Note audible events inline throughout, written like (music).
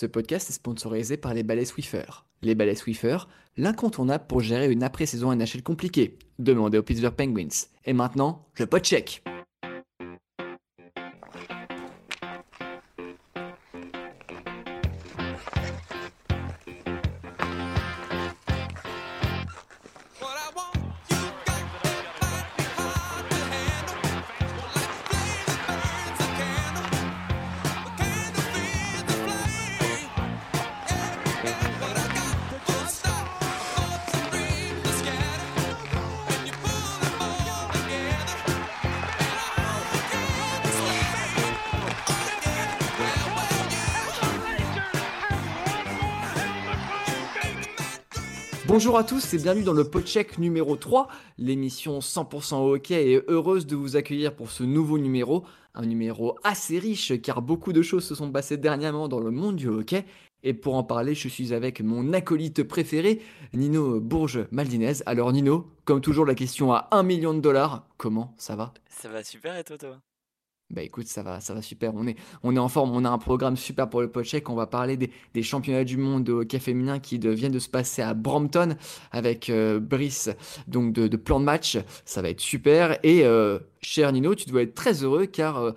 Ce podcast est sponsorisé par les balais Swiffer. Les balais Swiffer, l'incontournable pour gérer une après-saison NHL compliquée. Demandez aux Pittsburgh Penguins. Et maintenant, le pot check. Bonjour à tous et bienvenue dans le Podcheck numéro 3, l'émission 100% hockey et heureuse de vous accueillir pour ce nouveau numéro, un numéro assez riche car beaucoup de choses se sont passées dernièrement dans le monde du hockey. Et pour en parler, je suis avec mon acolyte préféré, Nino Bourges-Maldinez. Alors Nino, comme toujours la question à 1 million de dollars, comment ça va? Ça va super et toi toi bah écoute, ça va, ça va super. On est, on est en forme. On a un programme super pour le podcheck. On va parler des, championnats du monde de hockey féminin qui viennent de se passer à Brampton avec euh, Brice, donc de, de, plan de match. Ça va être super. Et euh, Cher Nino, tu dois être très heureux car euh,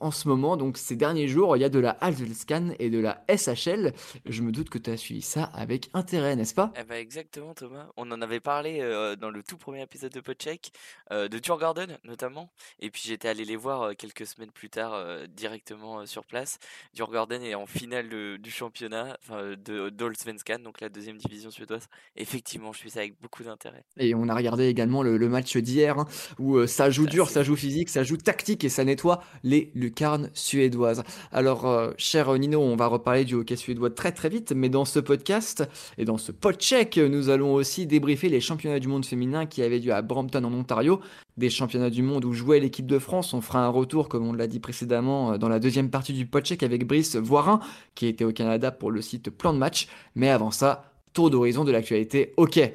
en ce moment, donc ces derniers jours, il y a de la Scan et de la SHL. Je me doute que tu as suivi ça avec intérêt, n'est-ce pas? Eh ben Exactement, Thomas. On en avait parlé euh, dans le tout premier épisode de Podcheck, euh, de Djurgården notamment. Et puis j'étais allé les voir quelques semaines plus tard directement sur place. Djurgården est en finale du championnat de Dolsvenskan, donc la deuxième division suédoise. Effectivement, je suis ça avec beaucoup d'intérêt. Et on a regardé également le, match d'hier hein, où ça joue dur, ça joue physique, ça joue tactique et ça nettoie les lucarnes suédoises. Alors, euh, cher Nino, on va reparler du hockey suédois très très vite, mais dans ce podcast et dans ce check, nous allons aussi débriefer les championnats du monde féminin qui avaient lieu à Brampton en Ontario, des championnats du monde où jouait l'équipe de France. On fera un retour, comme on l'a dit précédemment, euh, dans la deuxième partie du check avec Brice Voirin, qui était au Canada pour le site Plan de Match. Mais avant ça, tour d'horizon de l'actualité hockey.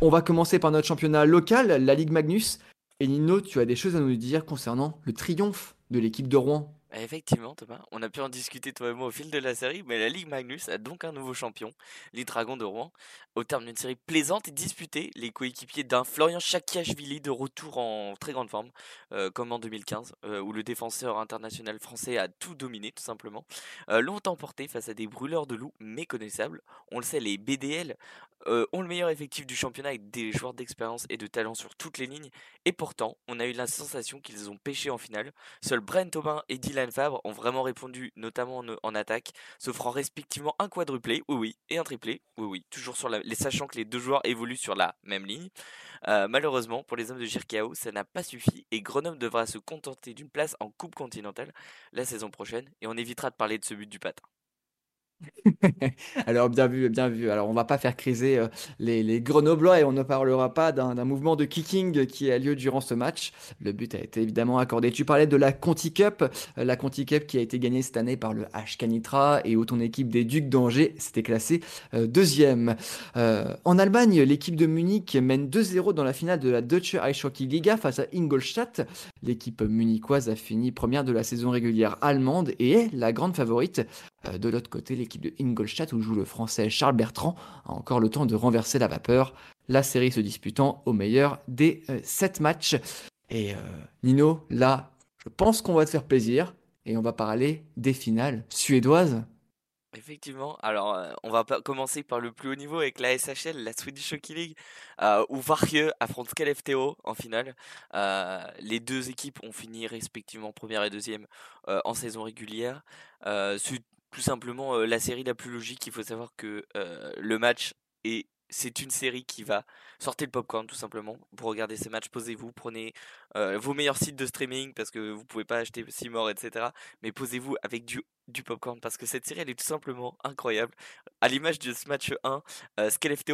On va commencer par notre championnat local, la Ligue Magnus. Et Nino, tu as des choses à nous dire concernant le triomphe de l'équipe de Rouen effectivement, Thomas, on a pu en discuter toi et moi au fil de la série, mais la Ligue Magnus a donc un nouveau champion, les Dragons de Rouen. Au terme d'une série plaisante et disputée, les coéquipiers d'un Florian Chakiachvili de retour en très grande forme, euh, comme en 2015, euh, où le défenseur international français a tout dominé tout simplement, euh, l'ont emporté face à des brûleurs de loups méconnaissables. On le sait, les BDL ont le meilleur effectif du championnat avec des joueurs d'expérience et de talent sur toutes les lignes, et pourtant, on a eu la sensation qu'ils ont pêché en finale. Seul Brent Aubin et Dylan Fabre ont vraiment répondu, notamment en, attaque, s'offrant respectivement un quadruplé, oui oui, et un triplé, oui oui, toujours sur la, les, sachant que les deux joueurs évoluent sur la même ligne. Euh, malheureusement, pour les hommes de Jirkao, ça n'a pas suffi et Grenoble devra se contenter d'une place en Coupe continentale la saison prochaine, et on évitera de parler de ce but du patin. (laughs) Alors bien vu, bien vu. Alors on va pas faire criser euh, les, Grenoblois et on ne parlera pas d'un mouvement de kicking qui a lieu durant ce match. Le but a été évidemment accordé. Tu parlais de la Conti Cup, euh, la Conti Cup qui a été gagnée cette année par le HK Nitra et où ton équipe des Ducs d'Angers s'était classée euh, deuxième. en Allemagne, l'équipe de Munich mène 2-0 dans la finale de la Deutsche Eishockey Liga face à Ingolstadt. L'équipe munichoise a fini première de la saison régulière allemande et est la grande favorite. De l'autre côté, l'équipe de Ingolstadt où joue le français Charles Bertrand a encore le temps de renverser la vapeur, la série se disputant au meilleur des 7 euh, matchs. Et euh, Nino, là, je pense qu'on va te faire plaisir et on va parler des finales suédoises. Effectivement, alors euh, on va commencer par le plus haut niveau avec la SHL, la Swedish Hockey League, où Varje affronte KLFTO en finale. les deux équipes ont fini respectivement première et deuxième en saison régulière tout simplement la série la plus logique. Il faut savoir que le match est c'est une série qui va sortir le popcorn tout simplement pour regarder ces matchs. Posez-vous, prenez vos meilleurs sites de streaming parce que vous pouvez pas acheter Seymour, etc. Mais posez-vous avec du, du popcorn parce que cette série elle est tout simplement incroyable. À l'image de ce match 1, euh,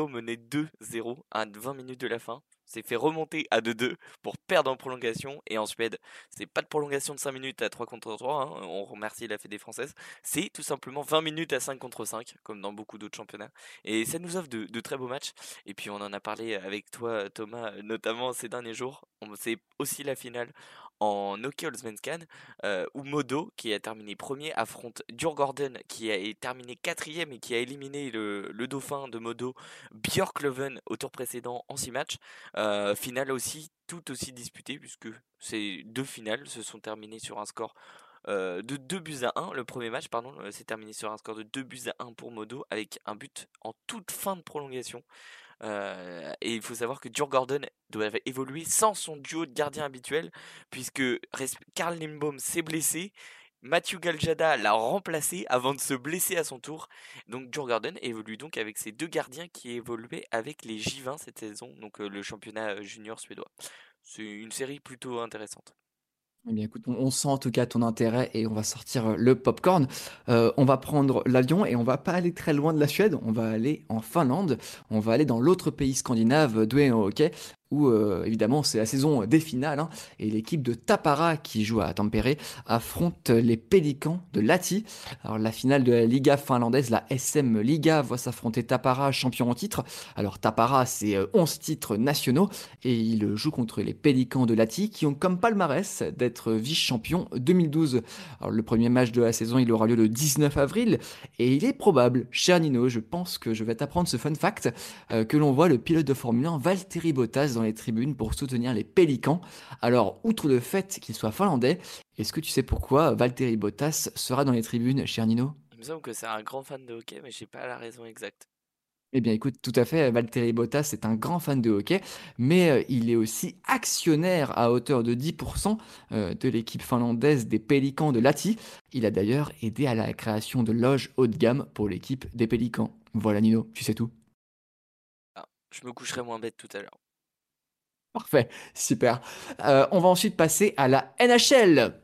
menait 2-0 à 20 minutes de la fin. S'est fait remonter à 2-2 pour perdre en prolongation. Et en Suède, c'est pas de prolongation de 5 minutes à 3 contre 3, hein, on remercie la Fédé française. C'est tout simplement 20 minutes à 5 contre 5, comme dans beaucoup d'autres championnats. Et ça nous offre de, très beaux matchs. Et puis on en a parlé avec toi, Thomas, notamment ces derniers jours. C'est aussi la finale en Hockey euh, où Modo, qui a terminé premier, affronte Djurgården, qui a terminé quatrième et qui a éliminé le, dauphin de Modo, Björklöven, au tour précédent en 6 matchs. Euh, finale aussi, tout aussi disputée, puisque ces deux finales se sont terminées sur un score euh, de 2 buts à 1. Le premier match, pardon, s'est terminé sur un score de 2 buts à 1 pour Modo, avec un but en toute fin de prolongation. Euh, et il faut savoir que Djurgården doit évoluer sans son duo de gardiens habituel, puisque Karl Lindbaum s'est blessé. Mathieu Galjada l'a remplacé avant de se blesser à son tour. Donc Djurgården évolue donc avec ses deux gardiens qui évoluaient avec les J20 cette saison, donc euh, le championnat euh, junior suédois. C'est une série plutôt intéressante. Eh bien, écoute, on, sent en tout cas ton intérêt et on va sortir le popcorn. Euh, on va prendre l'avion et on va pas aller très loin de la Suède. On va aller en Finlande. On va aller dans l'autre pays scandinave doué en hockey euh, évidemment c'est la saison des finales hein, et l'équipe de Tapara qui joue à Tampere affronte les Pélicans de Lati. Alors la finale de la Liga finlandaise, la SM Liga, voit s'affronter Tapara, champion en titre. Alors Tapara c'est 11 euh, titres nationaux et il joue contre les Pélicans de Lati qui ont comme palmarès d'être vice-champion 2012. Alors le premier match de la saison il aura lieu le 19 avril et il est probable, cher Nino, je pense que je vais t'apprendre ce fun fact, euh, que l'on voit le pilote de Formule 1 Valtteri Bottas dans les tribunes pour soutenir les Pélicans. Alors, outre le fait qu'il soit finlandais, est-ce que tu sais pourquoi Valtteri Bottas sera dans les tribunes, cher Nino? Il me semble que c'est un grand fan de hockey, mais je n'ai pas la raison exacte. Eh bien, écoute, tout à fait, Valtteri Bottas est un grand fan de hockey, mais euh, il est aussi actionnaire à hauteur de 10% euh, de l'équipe finlandaise des Pélicans de Lati. Il a d'ailleurs aidé à la création de loges haut de gamme pour l'équipe des Pélicans. Voilà, Nino, tu sais tout. Ah, je me coucherai moins bête tout à l'heure. Parfait, super. Euh, on va ensuite passer à la NHL.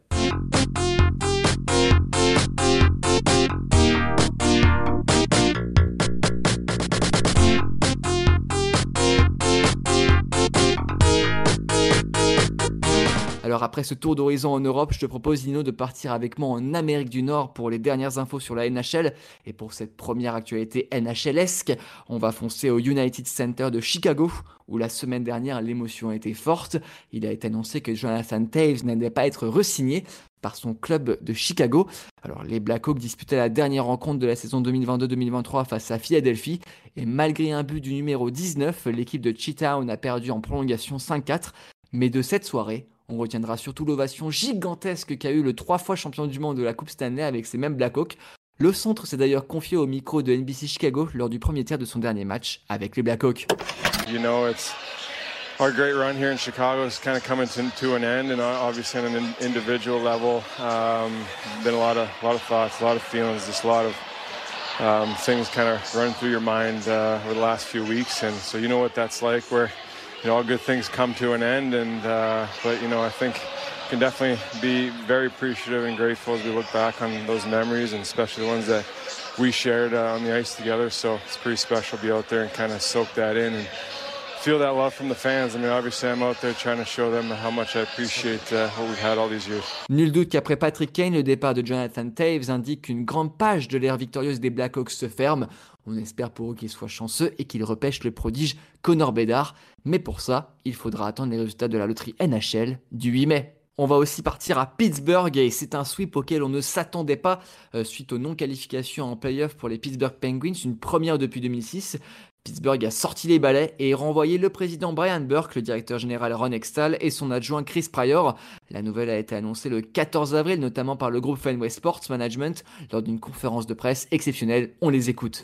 Alors après ce tour d'horizon en Europe, je te propose Dino de partir avec moi en Amérique du Nord pour les dernières infos sur la NHL et pour cette première actualité NHLesque, on va foncer au United Center de Chicago où la semaine dernière l'émotion était forte. Il a été annoncé que Jonathan Taves n'allait pas être resigné par son club de Chicago. Alors les Blackhawks disputaient la dernière rencontre de la saison 2022-2023 face à Philadelphie et malgré un but du numéro 19, l'équipe de Cheetown a perdu en prolongation 5-4. Mais de cette soirée, on retiendra surtout l'ovation gigantesque qu'a eu le trois fois champion du monde de la Coupe Stanley avec ses mêmes Blackhawks. Le centre s'est d'ailleurs confié au micro de NBC Chicago lors du premier tiers de son dernier match avec les Blackhawks. You know, it's our great run here in Chicago is kind of coming to, an end, and obviously on an individual level, um, been a lot of a lot of thoughts, a lot of feelings, just a lot of um, things kind of running through your mind uh, over the last few weeks, and so you know what that's like, you know all good things come to an end and uh, but you know I think can definitely be very appreciative and grateful as we look back on those memories and especially the ones that we shared uh, on the ice together so it's pretty special to be out there and kind of soak that in and feel that love from the fans. I mean, obviously, I'm out there trying to show them how much I appreciate uh, what we've had all these years. Nul doute qu'après Patrick Kane, le départ de Jonathan Taves indique qu'une grande page de l'ère victorieuse des Blackhawks se ferme. On espère pour eux qu'ils soient chanceux et qu'ils repêchent le prodige Connor Bedard. Mais pour ça, il faudra attendre les résultats de la loterie NHL du 8 mai. On va aussi partir à Pittsburgh et c'est un sweep auquel on ne s'attendait pas euh, suite aux non-qualifications en playoff pour les Pittsburgh Penguins, une première depuis 2006. Pittsburgh a sorti les balais et renvoyé le président Brian Burke, le directeur général Ron Extall et son adjoint Chris Pryor. La nouvelle a été annoncée le 14 avril, notamment par le groupe Fenway Sports Management, lors d'une conférence de presse exceptionnelle. On les écoute.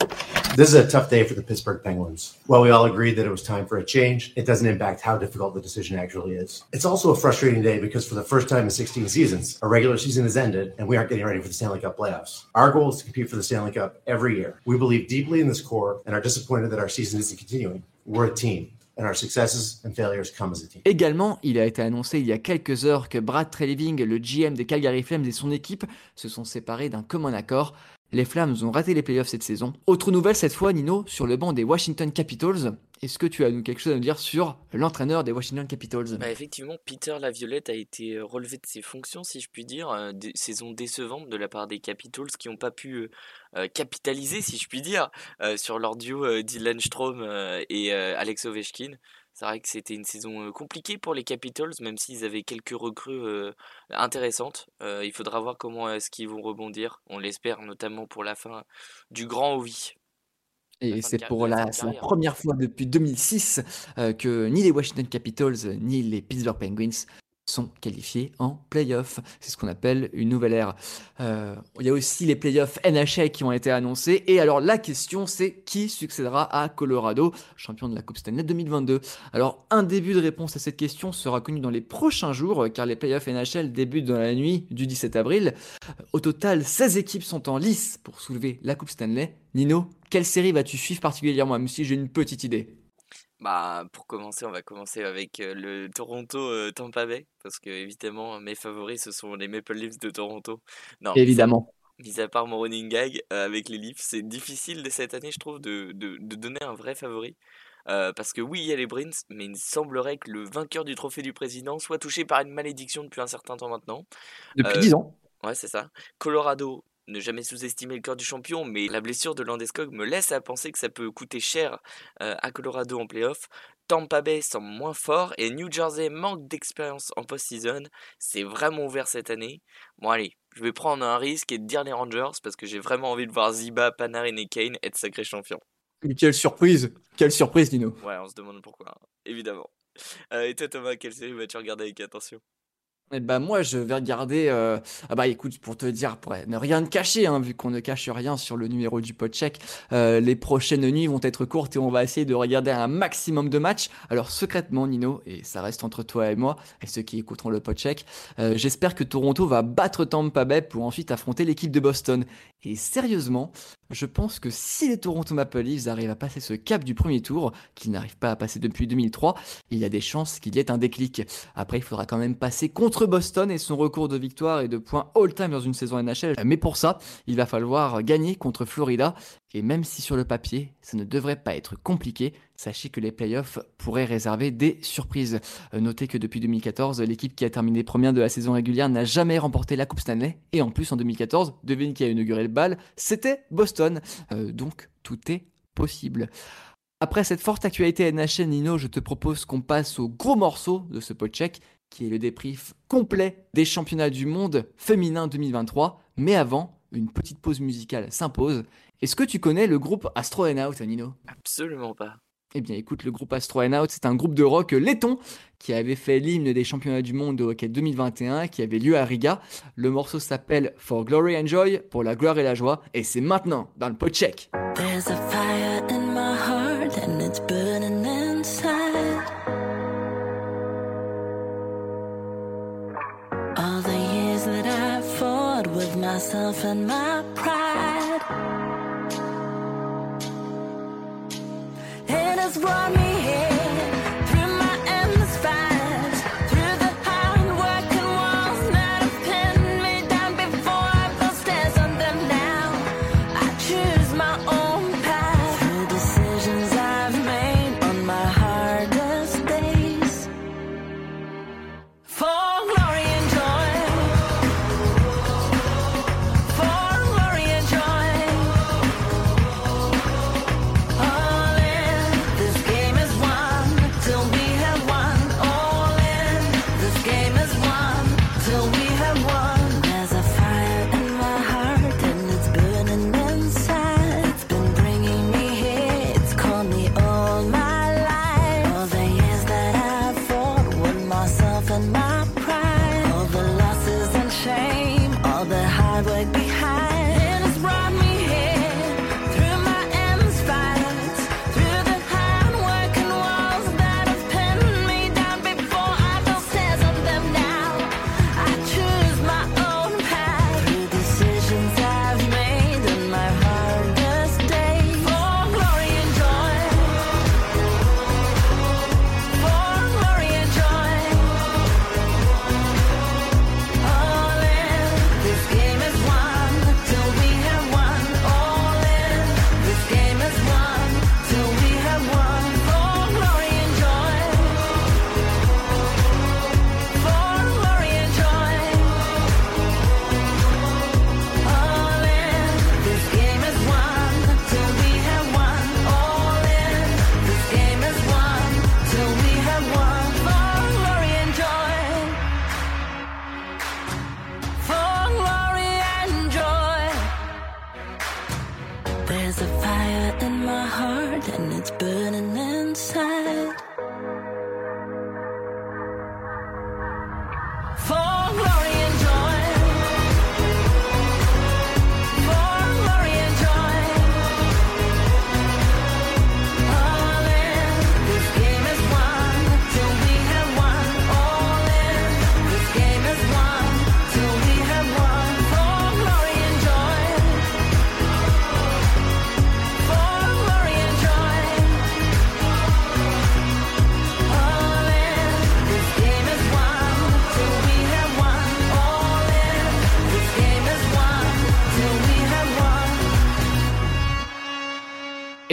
This is a tough day for the Pittsburgh Penguins. While we all agreed that it was time for a change, it doesn't impact how difficult the decision actually is. It's also a frustrating day because for the first time in 16 seasons, our regular season has ended and we aren't getting ready for the Stanley Cup playoffs. Our goal is to compete for the Stanley Cup every year. We believe deeply in this core and are disappointed that our season isn't continuing. We're a team. Également, il a été annoncé il y a quelques heures que Brad Treliving, le GM des Calgary Flames et son équipe se sont séparés d'un commun accord. Les Flames ont raté les playoffs cette saison. Autre nouvelle cette fois, Nino, sur le banc des Washington Capitals. Est-ce que tu as quelque chose à nous dire sur l'entraîneur des Washington Capitals? Bah Effectivement, Peter Laviolette a été euh, relevé de ses fonctions, si je puis dire. Euh, saison décevante de la part des Capitals qui n'ont pas pu euh, capitaliser, si je puis dire, sur leur duo Dylan Strom et Alex Ovechkin. C'est vrai que c'était une saison compliquée pour les Capitals, même s'ils avaient quelques recrues intéressantes. il faudra voir comment est-ce qu'ils vont rebondir. On l'espère notamment pour la fin du grand Ovi. Et c'est pour la, la, première fois depuis 2006 que ni les Washington Capitals ni les Pittsburgh Penguins sont qualifiés en playoff. C'est ce qu'on appelle une nouvelle ère. Euh, il y a aussi les playoffs NHL qui ont été annoncés. Et alors la question c'est qui succédera à Colorado, champion de la Coupe Stanley 2022 Alors un début de réponse à cette question sera connu dans les prochains jours car les playoffs NHL débutent dans la nuit du 17 avril. Au total, 16 équipes sont en lice pour soulever la Coupe Stanley. Nino, quelle série vas-tu suivre particulièrement? Même si j'ai une petite idée bah, pour commencer, on va commencer avec le Toronto Tampa Bay, parce que évidemment, mes favoris, ce sont les Maple Leafs de Toronto. Non, évidemment. Mis à, part mon running gag avec les Leafs, c'est difficile de cette année, je trouve, de, de, de donner un vrai favori. parce que oui, il y a les Bruins, mais il semblerait que le vainqueur du trophée du président soit touché par une malédiction depuis un certain temps maintenant. Depuis 10 ans. Ouais, c'est ça. Colorado, ne jamais sous-estimer le cœur du champion, mais la blessure de Landeskog me laisse à penser que ça peut coûter cher euh, à Colorado en playoff. Tampa Bay semble moins fort et New Jersey manque d'expérience en post-season. C'est vraiment ouvert cette année. Bon allez, je vais prendre un risque et dire les Rangers parce que j'ai vraiment envie de voir Ziba, Panarin et Kane être sacrés champions. quelle surprise Quelle surprise, Dino Ouais, on se demande pourquoi, hein, évidemment. Euh, et toi Thomas, quelle série vas-tu regarder avec attention? Eh ben moi, je vais regarder. Euh, ah bah écoute, pour te dire, pour ne rien te cacher, hein, vu qu'on ne cache rien sur le numéro du podcheck, euh, les prochaines nuits vont être courtes et on va essayer de regarder un maximum de matchs. Alors secrètement, Nino, et ça reste entre toi et moi et ceux qui écouteront le podcheck, euh, j'espère que Toronto va battre Tampa Bay pour ensuite affronter l'équipe de Boston. Et sérieusement, je pense que si les Toronto Maple Leafs arrivent à passer ce cap du premier tour, qu'ils n'arrivent pas à passer depuis 2003, il y a des chances qu'il y ait un déclic. Après, il faudra quand même passer contre Boston et son recours de victoire et de points all-time dans une saison NHL. Mais pour ça, il va falloir gagner contre Florida. Et même si sur le papier, ça ne devrait pas être compliqué, sachez que les playoffs pourraient réserver des surprises. Euh, notez que depuis 2014, l'équipe qui a terminé première de la saison régulière n'a jamais remporté la Coupe Stanley. Et en plus, en 2014, devine qui a inauguré le bal, c'était Boston. Euh, donc, tout est possible. Après cette forte actualité NHL, Nino, je te propose qu'on passe au gros morceau de ce check, qui est le débrief complet des championnats du monde féminin 2023. Mais avant, une petite pause musicale s'impose. Est-ce que tu connais le groupe Astro Out, Nino? Absolument pas. Eh bien, écoute, le groupe Astro Out, c'est un groupe de rock laiton qui avait fait l'hymne des championnats du monde de hockey 2021 qui avait lieu à Riga. Le morceau s'appelle For Glory and Joy, pour la gloire et la joie, et c'est maintenant dans le pot check. There's a fire myself and my pride. It has brought me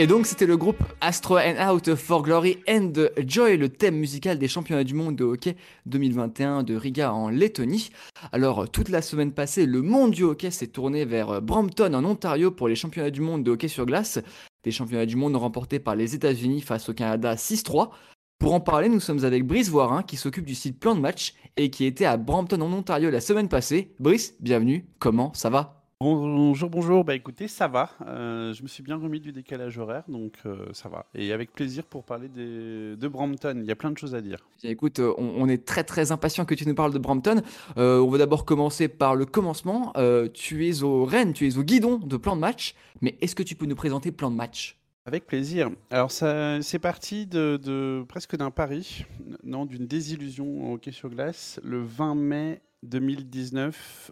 Et donc c'était le groupe Astro and Out for Glory and Joy, le thème musical des championnats du monde de hockey 2021 de Riga en Lettonie. Alors toute la semaine passée, le monde du hockey s'est tourné vers Brampton en Ontario pour les championnats du monde de hockey sur glace, des championnats du monde remportés par les États-Unis face au Canada 6-3. Pour en parler, nous sommes avec Brice Voirin qui s'occupe du site Plan de Match et qui était à Brampton en Ontario la semaine passée. Brice, bienvenue, comment ça va? Bonjour, bonjour. Bah écoutez, ça va. Euh, je me suis bien remis du décalage horaire, donc euh, ça va. Et avec plaisir pour parler des- de Brampton. Il y a plein de choses à dire. Bien, Écoute, euh, on, on est très très impatient que tu nous parles de Brampton. Euh, on va d'abord commencer par le commencement. Tu es au Rennes, tu es au guidon de plan de match. Mais est-ce que tu peux nous présenter plan de match? Avec plaisir. Alors ça, c'est parti de, de- presque d'un pari, non, d'une désillusion au hockey sur glace, le 20 mai 2019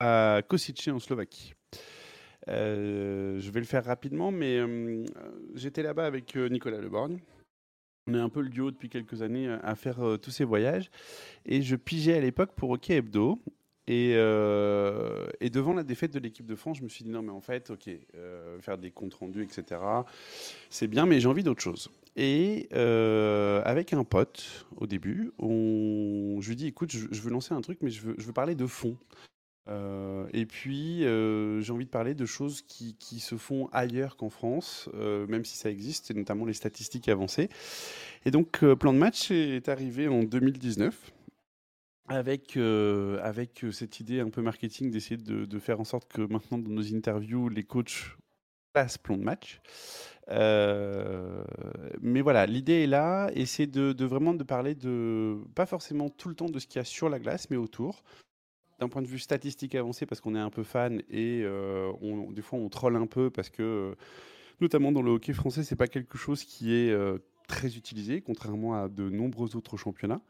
à Kosice en Slovaquie. Euh, je vais le faire rapidement, mais euh, j'étais là-bas avec euh, Nicolas Leborgne. On est un peu le duo depuis quelques années euh, à faire tous ces voyages. Et je pigeais à l'époque pour Hockey Hebdo. Et, devant la défaite de l'équipe de France, je me suis dit non, mais en fait, ok, faire des comptes rendus, etc., c'est bien, mais j'ai envie d'autre chose. Et avec un pote, au début, je lui dis écoute, je, veux lancer un truc, mais je veux parler de fond. Euh, et puis, euh, j'ai envie de parler de choses qui, se font ailleurs qu'en France, euh, même si ça existe, et notamment les statistiques avancées. Et donc, Plan de match est arrivé en 2019 avec, avec cette idée un peu marketing d'essayer de, faire en sorte que maintenant, dans nos interviews, les coachs passent plan de match. Mais voilà, l'idée est là, et c'est de vraiment de parler de, pas forcément tout le temps de ce qu'il y a sur la glace, mais autour d'un point de vue statistique avancé parce qu'on est un peu fan et euh, on, des fois on troll un peu parce que euh, notamment dans le hockey français c'est pas quelque chose qui est euh, très utilisé contrairement à de nombreux autres championnats.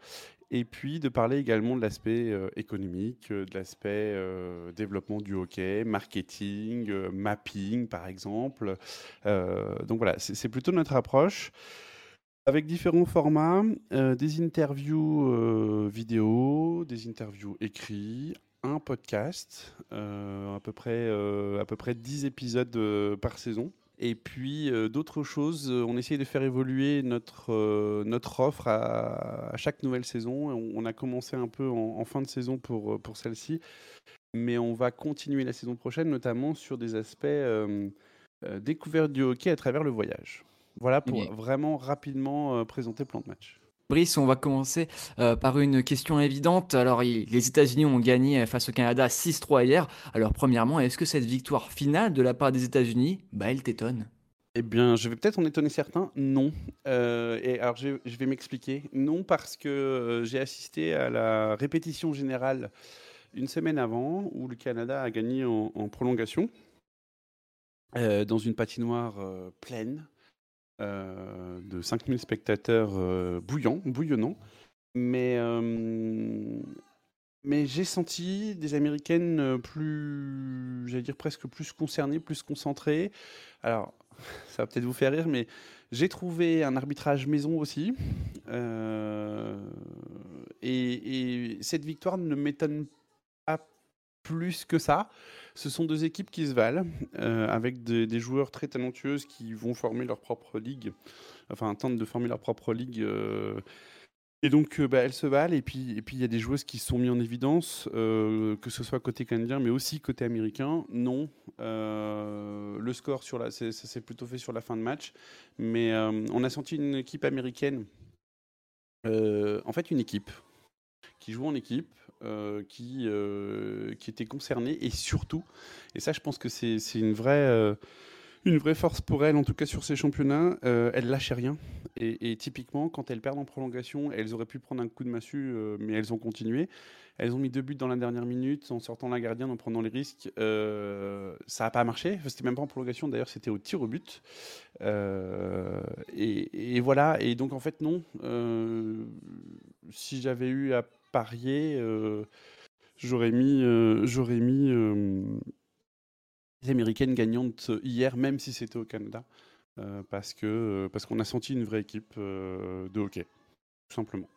Et puis de parler également de l'aspect économique de l'aspect développement du hockey marketing mapping par exemple. Donc voilà c'est plutôt notre approche. Avec différents formats, des interviews vidéo, des interviews écrits, un podcast, euh, à, peu près, euh, à peu près 10 épisodes euh, par saison. Et puis euh, d'autres choses, euh, on essaye de faire évoluer notre, euh, notre offre à, à chaque nouvelle saison. On, on a commencé un peu en, en fin de saison pour, pour celle-ci, mais on va continuer la saison prochaine, notamment sur des aspects euh, euh, découverte du hockey à travers le voyage. Voilà pour vraiment rapidement présenter le plan de match. On va commencer euh, par une question évidente. Alors, les États-Unis ont gagné face au Canada 6-3 hier. Alors, premièrement, est-ce que cette victoire finale de la part des États-Unis, bah, elle t'étonne? Eh bien, je vais peut-être en étonner certains. Non. Euh, et alors, je, vais m'expliquer. Non, parce que euh, j'ai assisté à la répétition générale une semaine avant, où le Canada a gagné en, prolongation, dans une patinoire pleine, de 5000 spectateurs euh, bouillants, bouillonnants. Mais, euh, mais j'ai senti des Américaines euh, plus, j'allais dire presque plus concernées, plus concentrées. Alors, (laughs) ça va peut-être vous faire rire, mais j'ai trouvé un arbitrage maison aussi. Euh, et, et cette victoire ne m'étonne pas plus que ça. Ce sont deux équipes qui se valent, euh, avec des, joueurs très talentueuses qui vont former leur propre ligue, enfin tentent de former leur propre ligue. euh, et donc, euh, bah, elles se valent. Et puis, il y a des joueuses qui sont mis en évidence, que ce soit côté canadien, mais aussi côté américain. Non, le score sur la, ça s'est plutôt fait sur la fin de match, mais on a senti une équipe américaine, en fait, une équipe qui joue en équipe, euh, qui, euh, qui était concernée et surtout, et ça, je pense que c'est une vraie. euh, une vraie force pour elle, en tout cas sur ces championnats. Euh, elle lâchait rien. Et, typiquement, quand elles perdent en prolongation, elles auraient pu prendre un coup de massue, euh, mais elles ont continué. Elles ont mis deux buts dans la dernière minute en sortant la gardienne, en prenant les risques. Ça n'a pas marché. C'était même pas en prolongation, d'ailleurs, c'était au tir au but. Et, et voilà. Et donc, en fait, non. Si j'avais eu à parier, euh, j'aurais mis, euh, j'aurais mis euh, les Américaines gagnantes hier, même si c'était au Canada. parce que parce qu'on a senti une vraie équipe de hockey, tout simplement.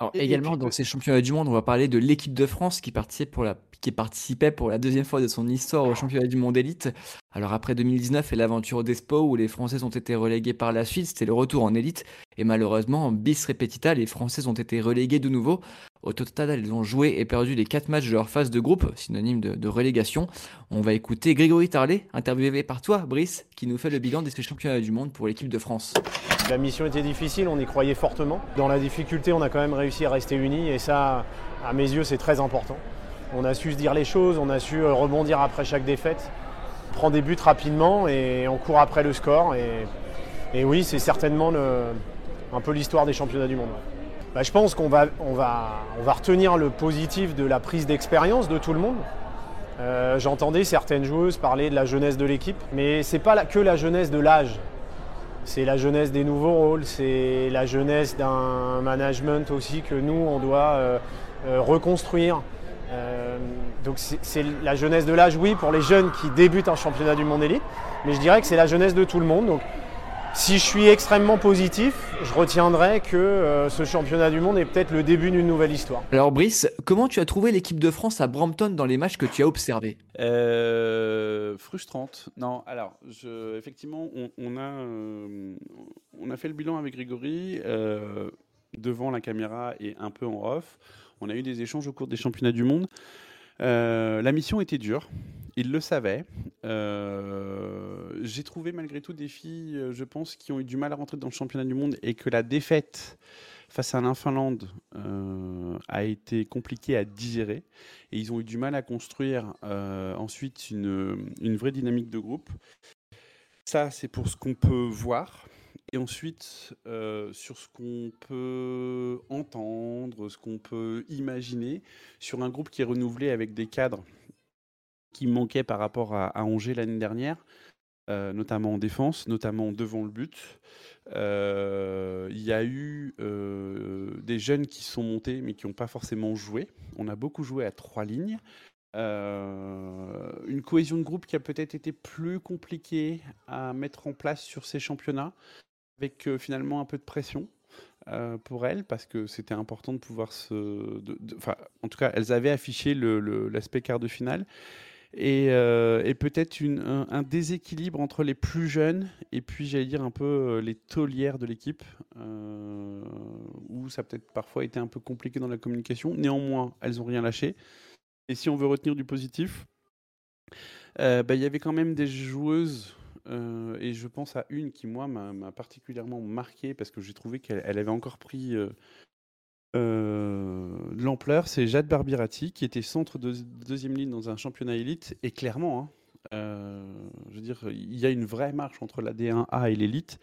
Alors Et- et également puis, dans ces championnats du monde, on va parler de l'équipe de France qui participait pour la qui participait pour la deuxième fois de son histoire au championnat du monde élite. Alors après 2019 et l'aventure d'Espo où les Français ont été relégués par la suite, c'était le retour en élite et malheureusement bis repetita, les Français ont été relégués de nouveau. Au total, elles ont joué et perdu les quatre matchs de leur phase de groupe, synonyme de, de relégation. On va écouter Grégory Tarlet, interviewé par toi, Brice, qui nous fait le bilan de ces championnats du monde pour l'équipe de France. La mission était difficile, on y croyait fortement. Dans la difficulté, on a quand même réussi à rester unis et ça, à mes yeux, c'est très important. On a su se dire les choses, on a su rebondir après chaque défaite, on prend des buts rapidement et on court après le score. Et, oui, c'est certainement un peu l'histoire des championnats du monde. Bah, je pense qu'on va, retenir le positif de la prise d'expérience de tout le monde. Euh, J'entendais certaines joueuses parler de la jeunesse de l'équipe, mais c'est pas que la jeunesse de l'âge. C'est la jeunesse des nouveaux rôles, c'est la jeunesse d'un management aussi que nous, on doit euh, euh, reconstruire. Euh, donc c'est la jeunesse de l'âge, oui, pour les jeunes qui débutent un championnat du monde élite, mais je dirais que c'est la jeunesse de tout le monde. Si je suis extrêmement positif, je retiendrai que euh, ce championnat du monde est peut-être le début d'une nouvelle histoire. Alors Brice, comment tu as trouvé l'équipe de France à Brampton dans les matchs que tu as observés? Euh, frustrante. Non, alors, je, effectivement, on, on a, euh, on a fait le bilan avec Grégory euh, devant la caméra et un peu en off. On a eu des échanges au cours des championnats du monde. Euh, la mission était dure. Il le savait. Euh, J'ai trouvé malgré tout des filles, euh, je pense, qui ont eu du mal à rentrer dans le championnat du monde et que la défaite face à la Finlande euh, a été compliquée à digérer et ils ont eu du mal à construire euh, ensuite une, une vraie dynamique de groupe. Ça, c'est pour ce qu'on peut voir. Et ensuite, sur ce qu'on peut entendre, ce qu'on peut imaginer, sur un groupe qui est renouvelé avec des cadres qui manquaient par rapport à, Angers l'année dernière, euh, notamment en défense, notamment devant le but. Euh, Il y a eu euh, des jeunes qui sont montés mais qui n'ont pas forcément joué. On a beaucoup joué à trois lignes. Une cohésion de groupe qui a peut-être été plus compliquée à mettre en place sur ces championnats, avec finalement un peu de pression pour elles, parce que c'était important de pouvoir se... de- en tout cas, elles avaient affiché l'aspect quart de finale. Et, euh, et peut-être un, déséquilibre entre les plus jeunes et puis, j'allais dire, un peu euh, les taulières de l'équipe, euh, où ça peut-être parfois été un peu compliqué dans la communication. Néanmoins, elles n'ont rien lâché. Et si on veut retenir du positif, bah, il y avait quand même des joueuses, et je pense à une qui, moi, m'a particulièrement marqué parce que j'ai trouvé qu'elle elle avait encore pris euh, l'ampleur. C'est Jade Barbirati, qui était centre de deuxième ligne dans un championnat élite, et clairement, hein, euh, je veux dire, il y a une vraie marche entre la D1A et l'élite.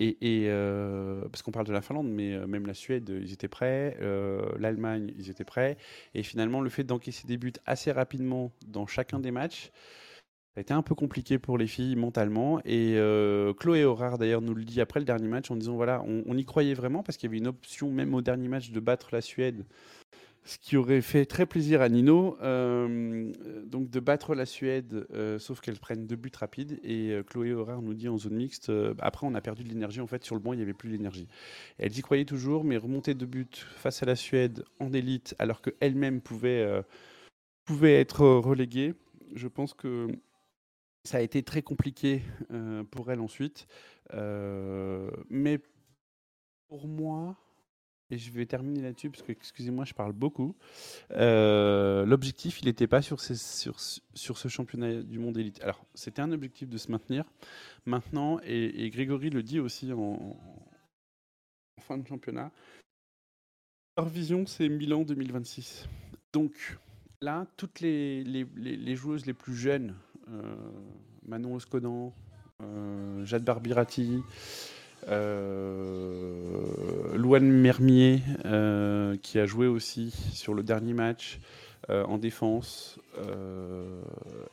Et, euh, parce qu'on parle de la Finlande, mais même la Suède, ils étaient prêts, l'Allemagne, ils étaient prêts. Et finalement, le fait d'encaisser des buts assez rapidement dans chacun des matchs, a été un peu compliqué pour les filles mentalement. Et euh, Chloé Horard, d'ailleurs, nous le dit après le dernier match en disant voilà, on, y croyait vraiment parce qu'il y avait une option, même au dernier match, de battre la Suède. Ce qui aurait fait très plaisir à Nino, euh, donc de battre la Suède, euh, sauf qu'elle prenne deux buts rapides. Et Chloé Horard nous dit en zone mixte, après on a perdu de l'énergie, en fait sur le banc il n'y avait plus d'énergie. Elle y croyait toujours, mais remonter deux buts face à la Suède en élite, alors qu'elle-même pouvait, pouvait être reléguée, je pense que ça a été très compliqué euh, pour elle ensuite. Euh, mais pour moi, et je vais terminer là-dessus parce que, excusez-moi, je parle beaucoup. euh, L'objectif, il n'était pas sur, ce- championnat du monde élite. Alors, c'était un objectif de se maintenir. Maintenant, et, Grégory le dit aussi en, fin de championnat, leur vision, c'est Milan 2026. Donc, là, toutes les, les, joueuses les plus jeunes, Manon Oscodan, euh, Jade Barbirati, euh, Louane Mermier, euh, qui a joué aussi sur le dernier match euh, en défense. Euh,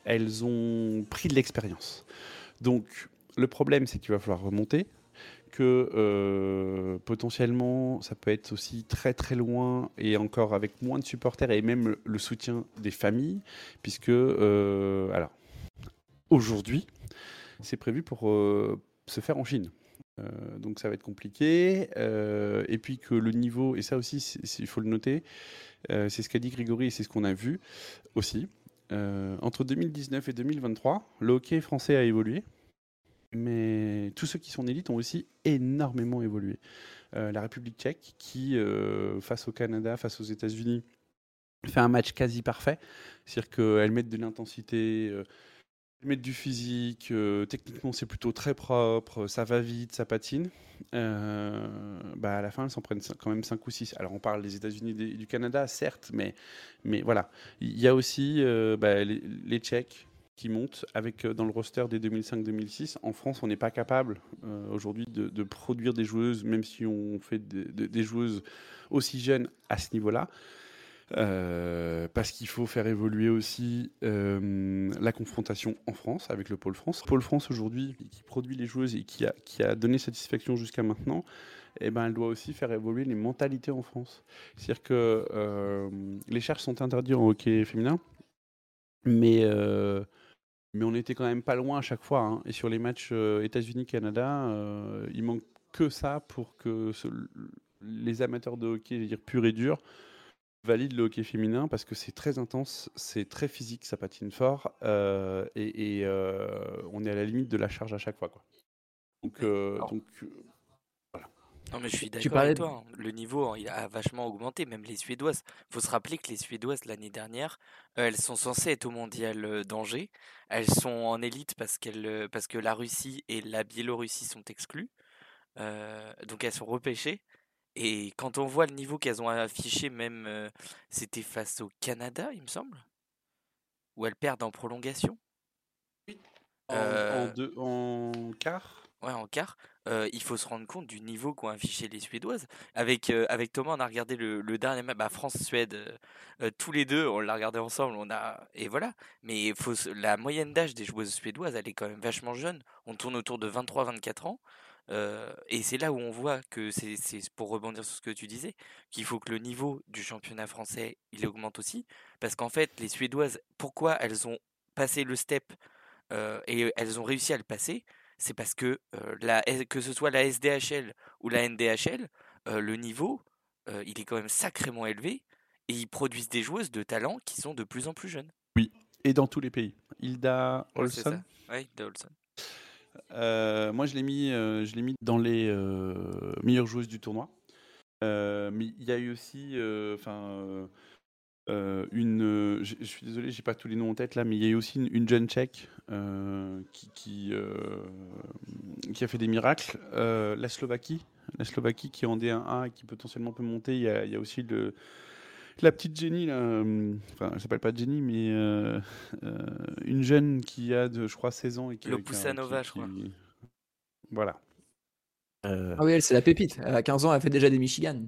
elles ont pris de l'expérience. Donc, le problème, c'est qu'il va falloir remonter que euh, potentiellement ça peut être aussi très très loin et encore avec moins de supporters et même le, soutien des familles puisque euh, alors aujourd'hui c'est prévu pour euh, se faire en Chine Euh, donc ça va être compliqué Euh, et puis que le niveau et ça aussi il faut le noter c'est ce qu'a dit Grégory et c'est ce qu'on a vu aussi entre 2019 et 2023 le hockey français a évolué mais tous ceux qui sont en élite ont aussi énormément évolué. La République tchèque, qui, face au Canada, face aux États-Unis, fait un match quasi parfait. C'est-à-dire qu'elles mettent de l'intensité, mettent du physique, euh, techniquement c'est plutôt très propre, ça va vite, ça patine. Euh, bah, à la fin, elles s'en prennent quand même 5 ou 6. Alors on parle des États-Unis et du Canada, certes, mais, mais voilà. Il y a aussi euh, bah, les, Tchèques qui montent avec dans le roster des 2005-2006. En France, on n'est pas capable aujourd'hui de, produire des joueuses, même si on fait des, de- des joueuses aussi jeunes à ce niveau-là. Euh, parce qu'il faut faire évoluer aussi euh, la confrontation en France avec le Pôle France. Pôle France aujourd'hui, qui produit les joueuses et qui a, qui a donné satisfaction jusqu'à maintenant, eh ben, elle doit aussi faire évoluer les mentalités en France. C'est-à-dire que euh, les charges sont interdits en hockey féminin, mais, mais on était quand même pas loin à chaque fois. hein. Et sur les matchs États-Unis-Canada, il manque que ça pour que les amateurs de hockey, je veux dire pur et dur, valident le hockey féminin parce que c'est très intense, c'est très physique, ça patine fort euh, et, et, euh, on est à la limite de la charge à chaque fois. Quoi. Donc, euh, donc euh, Non, mais je suis d'accord avec toi. hein. Le niveau, hein, il a vachement augmenté, même les Suédoises. faut se rappeler que les Suédoises, l'année dernière, euh, elles sont censées être au mondial euh, d'Angers. Elles sont en élite parce, qu'elles, euh, parce que la Russie et la Biélorussie sont exclues. Euh, donc elles sont repêchées. Et quand on voit le niveau qu'elles ont affiché, même euh, c'était face au Canada, il me semble, où elles perdent en prolongation? en, Euh, en deux, en quart, Ouais, en quart, euh, il faut se rendre compte du niveau qu'ont affiché les Suédoises. Avec, avec Thomas, on a regardé le, le dernier match, bah, France-Suède, tous les deux, on l'a regardé ensemble, on a, et voilà. Mais faut, la moyenne d'âge des joueuses suédoises, elle est quand même vachement jeune. On tourne autour de 23-24 ans. Euh, et c'est là où on voit que c'est, pour rebondir sur ce que tu disais, qu'il faut que le niveau du championnat français, il augmente aussi. Parce qu'en fait, les Suédoises, pourquoi elles ont passé le step euh, et elles ont réussi à le passer? C'est parce que euh, la, que ce soit la SDHL ou la NDHL, le niveau, il est quand même sacrément élevé et ils produisent des joueuses de talent qui sont de plus en plus jeunes. et dans tous les pays. Hilda Olson. Ouais, Hilda Olson. Euh, moi, je l'ai mis, euh, je l'ai mis dans les euh, meilleures joueuses du tournoi. Euh, mais il y a eu aussi, euh, enfin, une. Je suis désolé, j'ai pas tous les noms en tête là, mais il y a eu aussi une, une jeune tchèque qui qui, qui a fait des miracles. La Slovaquie, la Slovaquie qui est en D1A et qui potentiellement peut monter. Il y a, il y a aussi le la petite Jenny, là, euh, enfin, elle s'appelle pas Jenny, mais euh, euh, une jeune qui a, de, je crois, 16 ans et qui. Lopusanova, qui- je crois. qui- Voilà. Euh, Ah oui, elle, c'est la pépite. Elle a 15 ans, elle fait déjà des Michigan.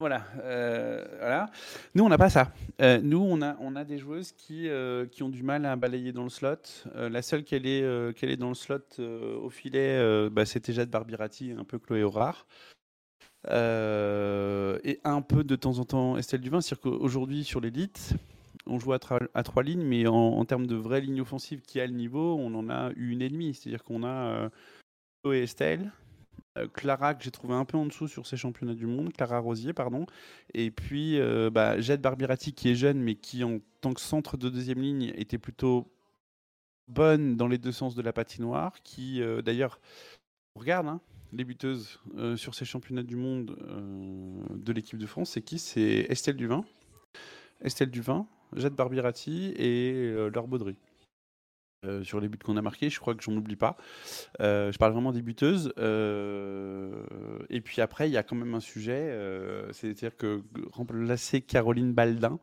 Voilà, euh, voilà. Nous, on n'a pas ça. Euh, nous, on a, on a des joueuses qui, euh, qui ont du mal à balayer dans le slot. Euh, la seule qu'elle est, euh, qu'elle est dans le slot euh, au filet, euh, bah, c'était Jade Barbirati, un peu Chloé Horard. Euh, et un peu de temps en temps Estelle Duvin. C'est-à-dire qu'aujourd'hui, sur l'élite, on joue à, trois lignes, mais en, termes de vraie ligne offensive qui a le niveau, on en a une et demie. C'est-à-dire qu'on a euh, et Estelle, euh, Clara que j'ai trouvé un peu en dessous sur ces championnats du monde, Clara Rosier, pardon. Et puis euh, bah, Jade Barbirati qui est jeune, mais qui en tant que centre de deuxième ligne était plutôt bonne dans les deux sens de la patinoire, qui d'ailleurs, regarde hein, les buteuses euh, sur ces championnats du monde euh, de l'équipe de France, c'est qui? C'est Estelle Duvin, Estelle Duvin, Jade Barbirati et euh, Laure Baudry. Sur les buts qu'on a marqués, je crois que j'en oublie pas. Je parle vraiment des buteuses. et puis après, il y a quand même un sujet, c'est-à-dire que remplacer Caroline Baldin,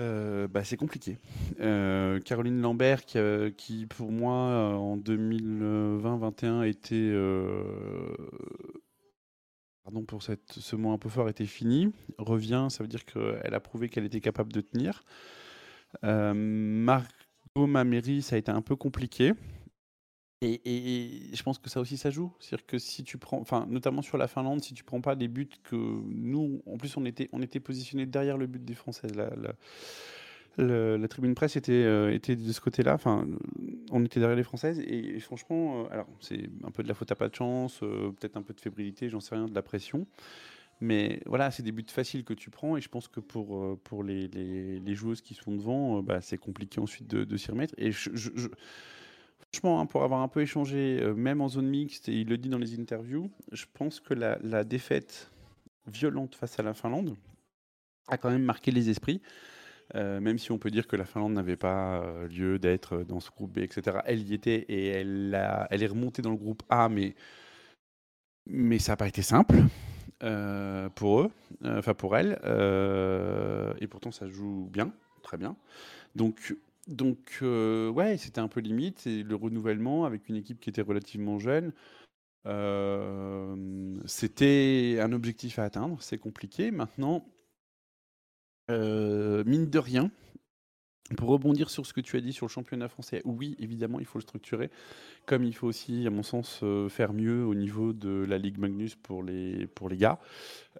Euh, bah, c'est compliqué. Euh, Caroline Lambert, qui, euh, pour moi, en 2020-21, était. pardon pour ce mot un peu fort, était fini. Revient, ça veut dire qu'elle a prouvé qu'elle était capable de tenir. Margot Mameri, ça a été un peu compliqué. Et, je pense que ça aussi, ça joue. C'est-à-dire que si tu prends, enfin, notamment sur la Finlande, si tu prends pas les buts que nous, en plus, on était, on était positionné derrière le but des Françaises. La, tribune presse était, euh, était de ce côté-là. Enfin, on était derrière les Françaises. Et, franchement, euh, alors, c'est un peu de la faute à pas de chance, euh, peut-être un peu de fébrilité, j'en sais rien, de la pression. Mais voilà, c'est des buts faciles que tu prends. Et je pense que pour, pour les, les, joueuses qui sont devant, bah, c'est compliqué ensuite de, de s'y remettre. Et je, Franchement, hein, pour avoir un peu échangé, euh, même en zone mixte, et il le dit dans les interviews, je pense que la, défaite violente face à la Finlande a quand même marqué les esprits. Euh, même si on peut dire que la Finlande n'avait pas euh, lieu d'être dans ce groupe B, etc. Elle y était et elle, est remontée dans le groupe A, mais, ça n'a pas été simple pour eux, enfin pour elle. et pourtant, ça joue bien, très bien. Donc, donc euh, ouais, c'était un peu limite. Et le renouvellement avec une équipe qui était relativement jeune, euh, c'était un objectif à atteindre. C'est compliqué. Maintenant, euh, mine de rien, pour rebondir sur ce que tu as dit sur le championnat français, oui, évidemment, il faut le structurer, comme il faut aussi, à mon sens, euh, faire mieux au niveau de la Ligue Magnus pour les, pour les gars.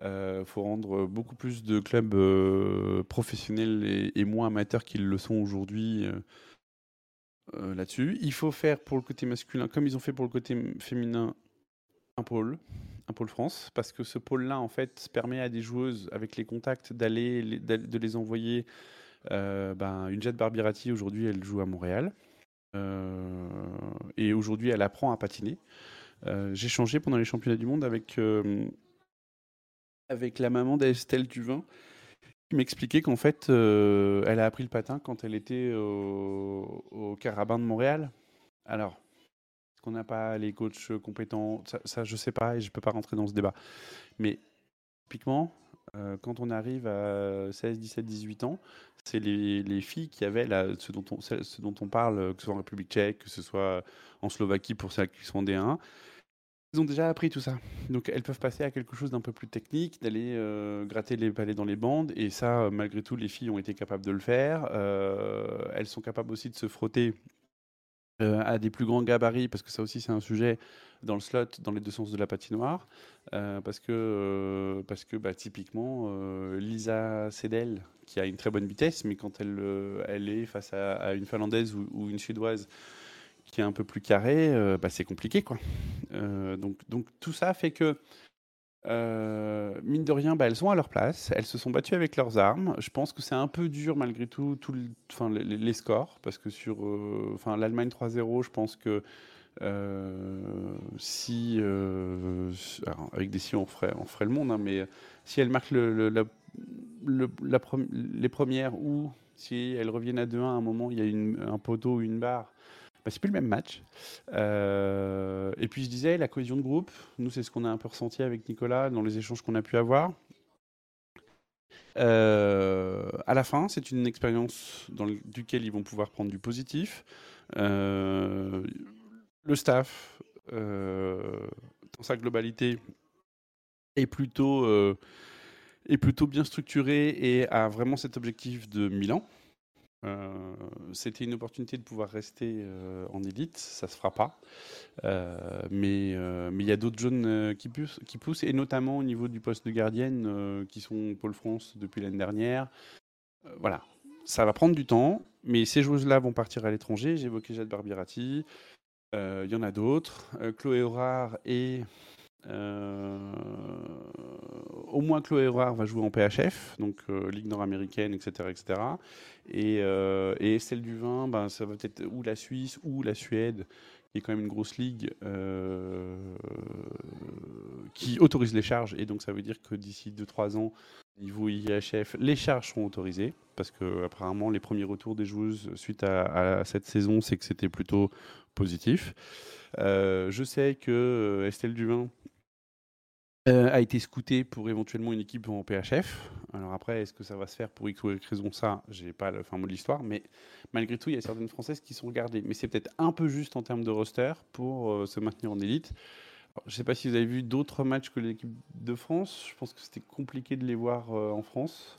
Il faut rendre beaucoup plus de clubs euh, professionnels et, moins amateurs qu'ils le sont aujourd'hui euh, euh, là-dessus. Il faut faire pour le côté masculin, comme ils ont fait pour le côté féminin, un pôle, un pôle France, parce que ce pôle-là, en fait, permet à des joueuses avec les contacts d'aller- de les envoyer. Euh, ben, une Jade Barbirati, aujourd'hui, elle joue à Montréal. Euh, et aujourd'hui, elle apprend à patiner. Euh, J'ai changé pendant les championnats du monde avec, avec la maman d'Estelle Duvin, qui m'expliquait qu'en fait, elle a appris le patin quand elle était au, au Carabin de Montréal. Alors, est-ce qu'on n'a pas les coachs compétents? Ça, ça, je sais pas et je peux pas rentrer dans ce débat. Mais typiquement, euh, quand on arrive à 16, 17, 18 ans, c'est les, les filles qui avaient ce, dont on, parle, euh, que ce soit en République tchèque, que ce soit en Slovaquie pour celles qui sont en D1. Ils ont déjà appris tout ça. Donc elles peuvent passer à quelque chose d'un peu plus technique, d'aller euh, gratter les palais dans les bandes. Et ça, euh, malgré tout, les filles ont été capables de le faire. Euh, elles sont capables aussi de se frotter euh, à des plus grands gabarits, parce que ça aussi c'est un sujet dans le slot, dans les deux sens de la patinoire, euh, parce que, euh, parce que bah, typiquement, euh, Lisa Sedel, qui a une très bonne vitesse, mais quand elle, euh, elle est face à, une Finlandaise ou, ou une Suédoise qui est un peu plus carrée, euh, bah, c'est compliqué. Quoi. Euh, donc, donc tout ça fait que, euh, mine de rien, bah, elles sont à leur place, elles se sont battues avec leurs armes. Je pense que c'est un peu dur malgré tout, les, scores, parce que sur euh, l'Allemagne 3-0, je pense que euh, si, alors, avec des si on ferait, le monde, hein, mais si elle marque le, le- la- le- la pre- les premières ou si elles reviennent à 2-1 à un moment, il y a un poteau ou une barre, bah, c'est plus le même match. Euh, et puis je disais, la cohésion de groupe, nous c'est ce qu'on a un peu ressenti avec Nicolas dans les échanges qu'on a pu avoir. Euh, à la fin, c'est une expérience dans le- duquel ils vont pouvoir prendre du positif. Euh, le staff, euh, dans sa globalité, est plutôt, est plutôt bien structuré et a vraiment cet objectif de Milan. Euh, C'était une opportunité de pouvoir rester euh, en élite, ça se fera pas. Euh, mais il y a d'autres jeunes qui, poussent, et notamment au niveau du poste de gardienne, qui sont Pôle France depuis l'année dernière. Voilà, ça va prendre du temps, mais ces joueuses-là vont partir à l'étranger. Évoqué Jade Barbirati, il y en a d'autres. Chloé Horard et au moins Chloé Horard va jouer en PHF, donc euh, Ligue nord-américaine, etc. etc. Et, euh, et Estelle Duvin, ben, ça va peut-être ou la Suisse ou la Suède, qui est quand même une grosse ligue euh, qui autorise les charges. Et donc ça veut dire que d'ici 2-3 ans, niveau IHF, les charges seront autorisées. Parce que apparemment, les premiers retours des joueuses suite à, cette saison, c'est que c'était plutôt positif. Euh, je sais que euh, Estelle Duvin euh, a été scoutée pour éventuellement une équipe en PHF. Alors après, est-ce que ça va se faire pour X ou Y raison Ça, j'ai pas le fin mot de l'histoire, mais malgré tout, il y a certaines Françaises qui sont regardées. Mais c'est peut-être un peu juste en termes de roster pour euh, se maintenir en élite. Je ne sais pas si vous avez vu d'autres matchs que l'équipe de France. Je pense que c'était compliqué de les voir euh, en France.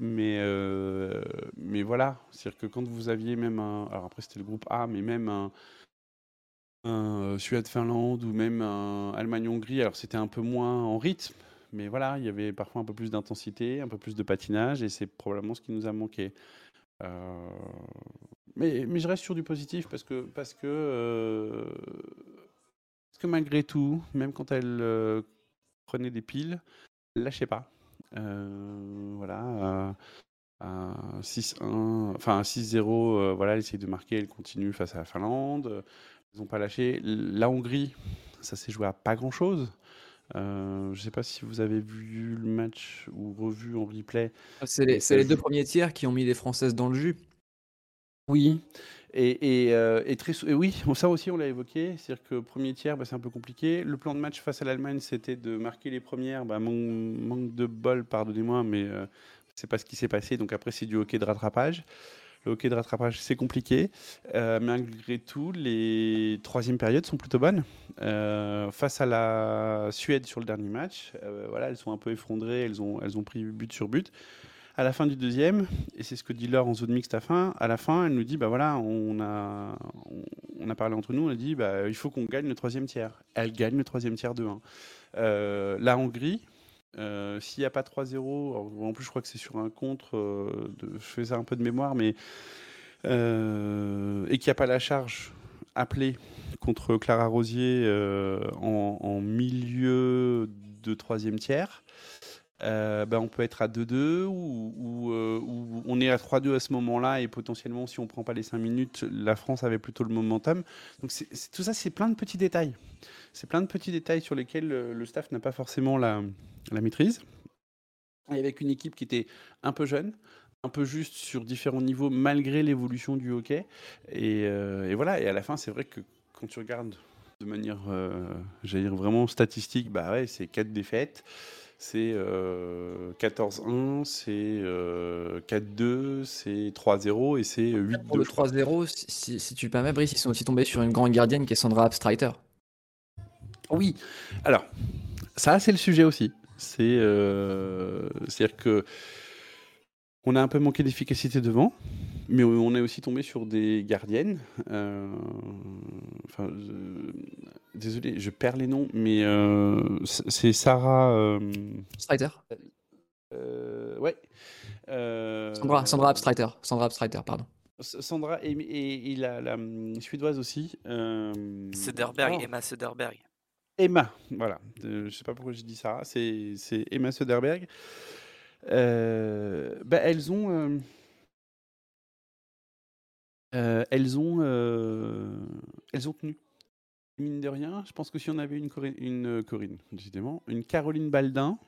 Mais, euh, mais voilà, c'est-à-dire que quand vous aviez même un. Alors après, c'était le groupe A, mais même un, euh, Suède-Finlande ou même un Allemagne-Hongrie, alors c'était un peu moins en rythme. Mais voilà, il y avait parfois un peu plus d'intensité, un peu plus de patinage, et c'est probablement ce qui nous a manqué. Euh, mais, je reste sur du positif parce que, parce que, euh, parce que malgré tout, même quand elle prenait des piles, lâchait pas. Voilà, euh, à 6-1, enfin à 6-0, euh, voilà, elle essaye de marquer, elle continue face à la Finlande. Ils n'ont pas lâché. La Hongrie, ça s'est joué à pas grand-chose. Euh, je ne sais pas si vous avez vu le match ou revu en replay. C'est les, Mais c'est les deux premiers tiers qui ont mis les Françaises dans le jus. Oui, et, et, euh, et très et oui, (laughs) ça aussi on l'a évoqué, c'est-à-dire que premier tiers, bah, c'est un peu compliqué. Le plan de match face à l'Allemagne, c'était de marquer les premières. Bah, mon manque de bol, pardonnez-moi, mais euh, c'est pas ce qui s'est passé. Donc après, c'est du hockey de rattrapage. Le hockey de rattrapage, c'est compliqué. Euh, mais malgré tout, les troisièmes périodes sont plutôt bonnes. Euh, face à la Suède sur le dernier match, euh, voilà, elles sont un peu effondrées, elles ont, elles ont pris but sur but. À la fin du deuxième, et c'est ce que dit Laure en zone mixte à, fin, à la fin, elle nous dit bah voilà, on a, on, a parlé entre nous, on a dit bah, il faut qu'on gagne le troisième tiers. Elle gagne le troisième tiers de 1. Euh, la Hongrie, euh, s'il n'y a pas 3-0, alors, en plus je crois que c'est sur un contre, euh, je fais ça un peu de mémoire, mais euh, et qu'il n'y a pas la charge appelée contre Clara Rosier en milieu de troisième tiers. Euh, ben, on peut être à 2-2 ou, ou, euh, ou on est à 3-2 à ce moment-là et potentiellement si on prend pas les 5 minutes, la France avait plutôt le momentum. Donc tout ça c'est plein de petits détails. C'est plein de petits détails sur lesquels euh, le staff n'a pas forcément la, maîtrise. Et avec une équipe qui était un peu jeune, un peu juste sur différents niveaux malgré l'évolution du hockey. Et, voilà, et à la fin c'est vrai que quand tu regardes de manière, j'allais dire vraiment statistique, bah ouais, c'est 4 défaites. C'est euh, 14-1, c'est euh, 4-2, c'est 3-0 et c'est 8-2. Pour le je crois. 3-0, si, si- tu le permets, Brice, ils sont aussi tombés sur une grande gardienne qui est Sandra Abstreiter. Oui, alors, ça c'est le sujet aussi. C'est, euh, C'est-à-dire que on a un peu manqué d'efficacité devant, mais on est aussi tombé sur des gardiennes. euh, Enfin, je- désolé, je perds les noms, mais euh, c'est Sarah. euh, euh, ouais. euh, Sandra, Sandra Abstreiter. Sandra Abstreiter, pardon. Sandra et, et- et la, la, suédoise aussi. euh, Söderberg, oh, Emma Söderberg. Emma, voilà. Euh, je sais pas pourquoi j'ai dit. C'est c'est Emma Söderberg. Euh, bah, elles ont. euh, euh, elles ont. elles ont tenu. Mine de rien, je pense que si on avait une, Corinne, décidément, une Caroline Baldin,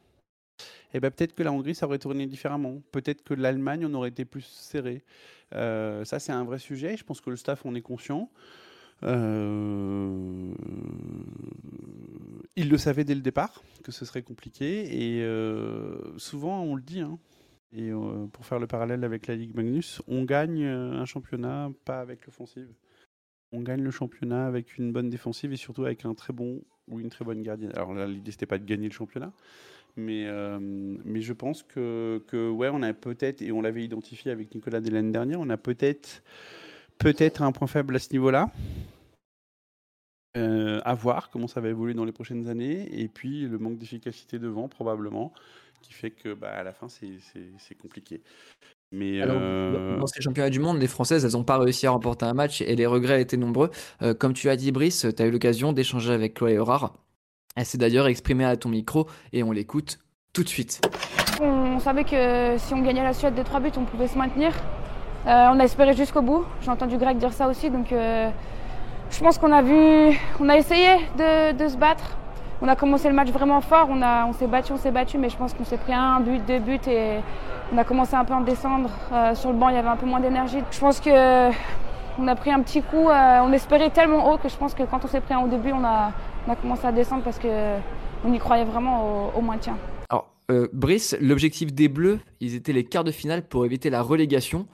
eh ben, peut-être que la Hongrie, ça aurait tourné différemment. Peut-être que l'Allemagne, on aurait été plus serré. Ça, c'est un vrai sujet. Je pense que le staff en est conscient. Euh, il le savait dès le départ que ce serait compliqué. Et euh, souvent, on le dit, hein, et euh, pour faire le parallèle avec la Ligue Magnus, on gagne un championnat pas avec l'offensive. On gagne le championnat avec une bonne défensive et surtout avec un très bon ou une très bonne gardienne. Alors là, l'idée, c'était pas de gagner le championnat, mais, mais je pense que, que ouais, on a peut-être, et on l'avait identifié avec Nicolas dès l'année dernière, on a peut-être peut-être un point faible à ce niveau-là. Euh, à voir comment ça va évoluer dans les prochaines années. Et puis le manque d'efficacité devant, probablement, qui fait que bah, à la fin, c'est- compliqué. Mais Alors, euh, dans- dans ces championnats du monde, les Françaises, elles n'ont pas réussi à remporter un match et les regrets étaient nombreux. Euh, comme tu as dit, Brice, tu as eu l'occasion d'échanger avec Chloé Horard. Elle s'est d'ailleurs exprimée à ton micro et on l'écoute tout de suite. On savait que si on gagnait la Suède de 3 buts, on pouvait se maintenir. Euh, on a espéré jusqu'au bout. J'ai entendu Greg dire ça aussi. Donc euh, je pense qu'on a vu, on a essayé de, se battre. On a commencé le match vraiment fort. On, on s'est battu, on s'est battu, mais je pense qu'on s'est pris un but, deux buts et on a commencé un peu à en descendre. Euh, sur le banc, il y avait un peu moins d'énergie. Je pense que on a pris un petit coup. on espérait tellement haut que je pense que quand on s'est pris un au début, on a, commencé à descendre parce que on y croyait vraiment au, maintien. Alors, Brice, l'objectif des Bleus, ils étaient les quarts de finale pour éviter la relégation,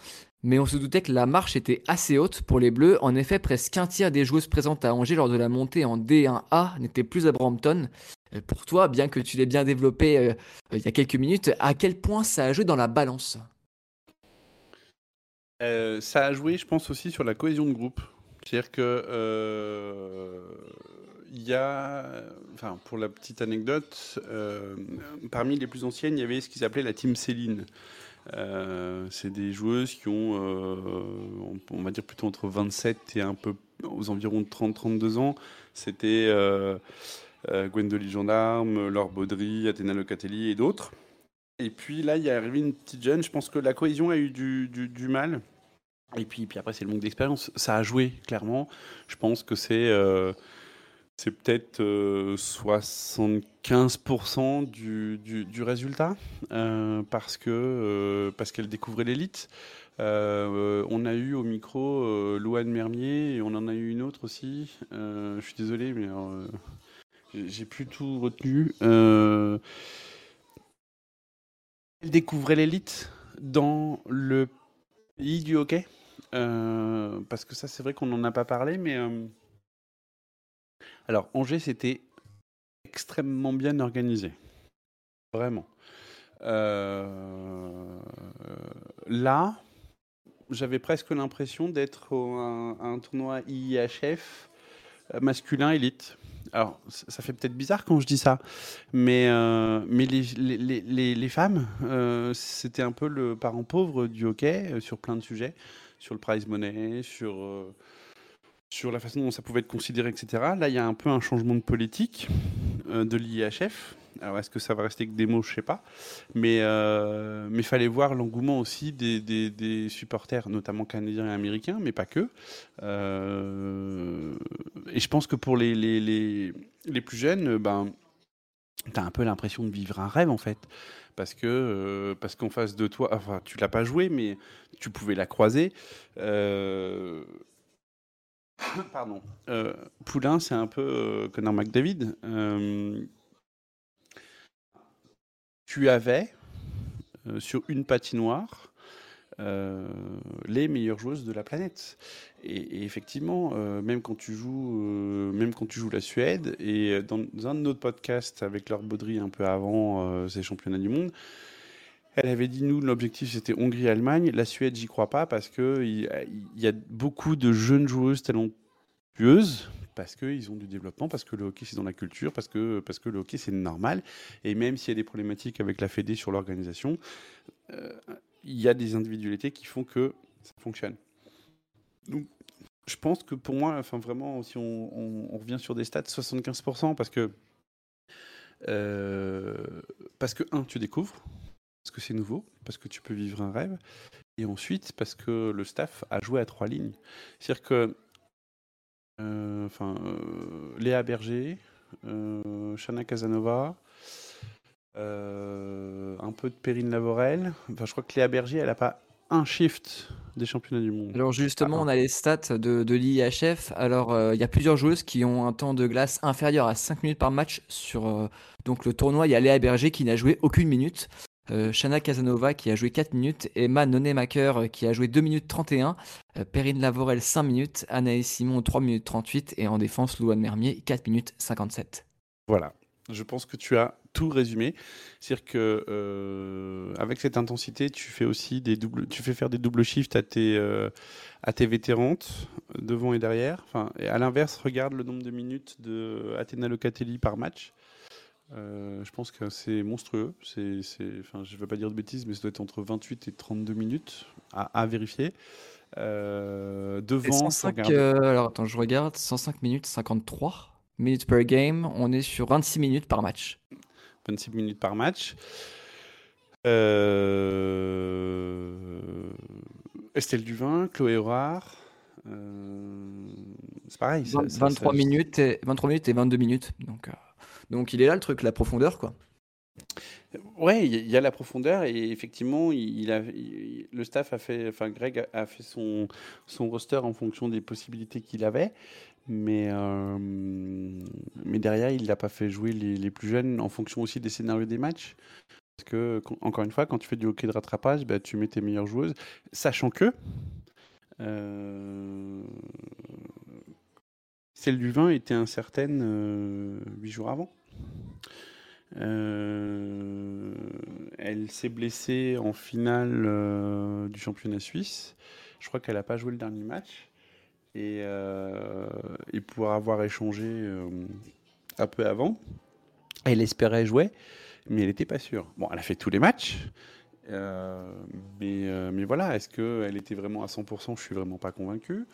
mais on se doutait que la marche était assez haute pour les Bleus. En effet, presque un tiers des joueuses présentes à Angers lors de la montée en D1A n'étaient plus à Brampton. Euh, Pour toi, bien que tu l'aies bien développé euh, il y a quelques minutes, à quel point ça a joué dans la balance? Euh, ça a joué, je pense, aussi sur la cohésion de groupe. C'est-à-dire que euh, il y a, enfin, pour la petite anecdote, euh, parmi les plus anciennes, il y avait ce qu'ils appelaient la team Céline. Euh, c'est des joueuses qui ont, euh, on, va dire plutôt entre 27 et un peu aux environs de 30-32 ans. C'était euh, euh, Gwendoline Gendarme, Laure Baudry, Athéna Locatelli et d'autres. Et puis là, il y est arrivé une petite jeune. Je pense que la cohésion a eu du, mal. Et puis, puis après, c'est le manque d'expérience. Ça a joué, clairement. Je pense que c'est c'est peut-être euh, 75% du, du, du résultat euh, parce euh, parce qu'elle découvrait l'élite. Euh, on a eu au micro euh, Louane Mermier et on en a eu une autre aussi. Euh, je suis désolé, mais euh, j'ai- plus tout retenu. Euh, elle découvrait l'élite dans le pays du hockey. Euh, parce que ça, c'est vrai qu'on n'en a pas parlé, mais. Alors, Angers, c'était extrêmement bien organisé. Vraiment. Euh, Là, j'avais presque l'impression d'être un, un tournoi IIHF euh, masculin élite. Alors, ça fait peut-être bizarre quand je dis ça, mais, euh, mais les, les, les- les- femmes, c'était un peu le parent pauvre du hockey sur plein de sujets, sur le prize money, sur, sur la façon dont ça pouvait être considéré, etc. Là, il y a un peu un changement de politique euh, de l'IHF. Alors, est-ce que ça va rester que des mots? Je sais pas. Mais euh, il fallait voir l'engouement aussi des, des- supporters, notamment canadiens et américains, mais pas que. Euh, et je pense que pour les, les, les, les plus jeunes, ben, tu as un peu l'impression de vivre un rêve, en fait. Parce que euh, parce qu'en face de toi, enfin, tu l'as pas joué, mais tu pouvais la croiser. (coughs) Pardon. Euh, Poulain, c'est un peu euh, Connor McDavid. Euh, tu avais euh, sur une patinoire les meilleures joueuses de la planète. Et, effectivement, même quand tu joues, la Suède, et dans, un de nos podcasts avec Laure Baudry un peu avant ces championnats du monde, elle avait dit nous l'objectif c'était Hongrie-Allemagne. La Suède, j'y crois pas parce que il, y a beaucoup de jeunes joueuses talentueuses parce qu'ils ont du développement, parce que le hockey c'est dans la culture, parce que, parce que le hockey c'est normal. Et même s'il y a des problématiques avec la Fédé sur l'organisation, euh, il y a des individualités qui font que ça fonctionne. Donc, je pense que pour moi, enfin vraiment, si on revient sur des stats, 75%, parce que, euh, parce que, un, tu découvres, parce que c'est nouveau, parce que tu peux vivre un rêve, et ensuite parce que le staff a joué à trois lignes. C'est-à-dire que, euh, enfin, euh, Léa Berger, euh, Shana Casanova, un peu de Perrine Lavorel. Enfin, je crois que Léa Berger, elle n'a pas un shift des championnats du monde. Alors justement, Ah, on a les stats de, de l'IHF. Alors, il y a plusieurs joueuses qui ont un temps de glace inférieur à 5 minutes par match sur donc le tournoi. Il y a Léa Berger qui n'a joué aucune minute. Euh, Shana Casanova qui a joué 4 minutes. Emma Nonemaker euh, qui a joué 2 minutes 31. Euh, Perrine Lavorel 5 minutes. Anaïs Simon 3 minutes 38. Et en défense, Louane Mermier 4 minutes 57. Voilà. Je pense que tu as tout résumé. C'est-à-dire que avec cette intensité, tu fais aussi des doubles, tu fais faire des doubles shifts à tes à tes vétérantes devant et derrière. Enfin, et à l'inverse, regarde le nombre de minutes de Athéna Locatelli par match. Euh, je pense que c'est monstrueux. C'est, enfin, je ne veux pas dire de bêtises, mais ça doit être entre 28 et 32 minutes à, à vérifier. Euh, devant, faut 105, regarder- euh, alors attends, je regarde. 105 minutes 53 minutes per game. On est sur 26 minutes par match. 26 minutes par match. Estelle Duvin, Chloé Horard. C'est pareil. ça- 20 ça- 23 ça- minutes, et, 23 minutes et 22 minutes. Donc, donc il est là le truc, la profondeur quoi. Ouais, il y, a- la profondeur et effectivement, il, a, le staff a fait, enfin Greg a, fait son, roster en fonction des possibilités qu'il avait, mais, euh, mais derrière, il n'a pas fait jouer les, plus jeunes en fonction aussi des scénarios des matchs. que, quand- encore une fois, quand tu fais du hockey de rattrapage, bah, tu mets tes meilleures joueuses, sachant que euh, celle du vin était incertaine euh, huit jours avant. Euh, elle s'est blessée en finale euh, du championnat suisse. Je crois qu'elle n'a pas joué le dernier match. Et, et pour avoir échangé un peu avant, elle espérait jouer, mais elle n'était pas sûre. Bon, elle a fait tous les matchs. Euh, mais, euh, mais voilà, est-ce qu'elle était vraiment à 100% Je suis vraiment pas convaincu.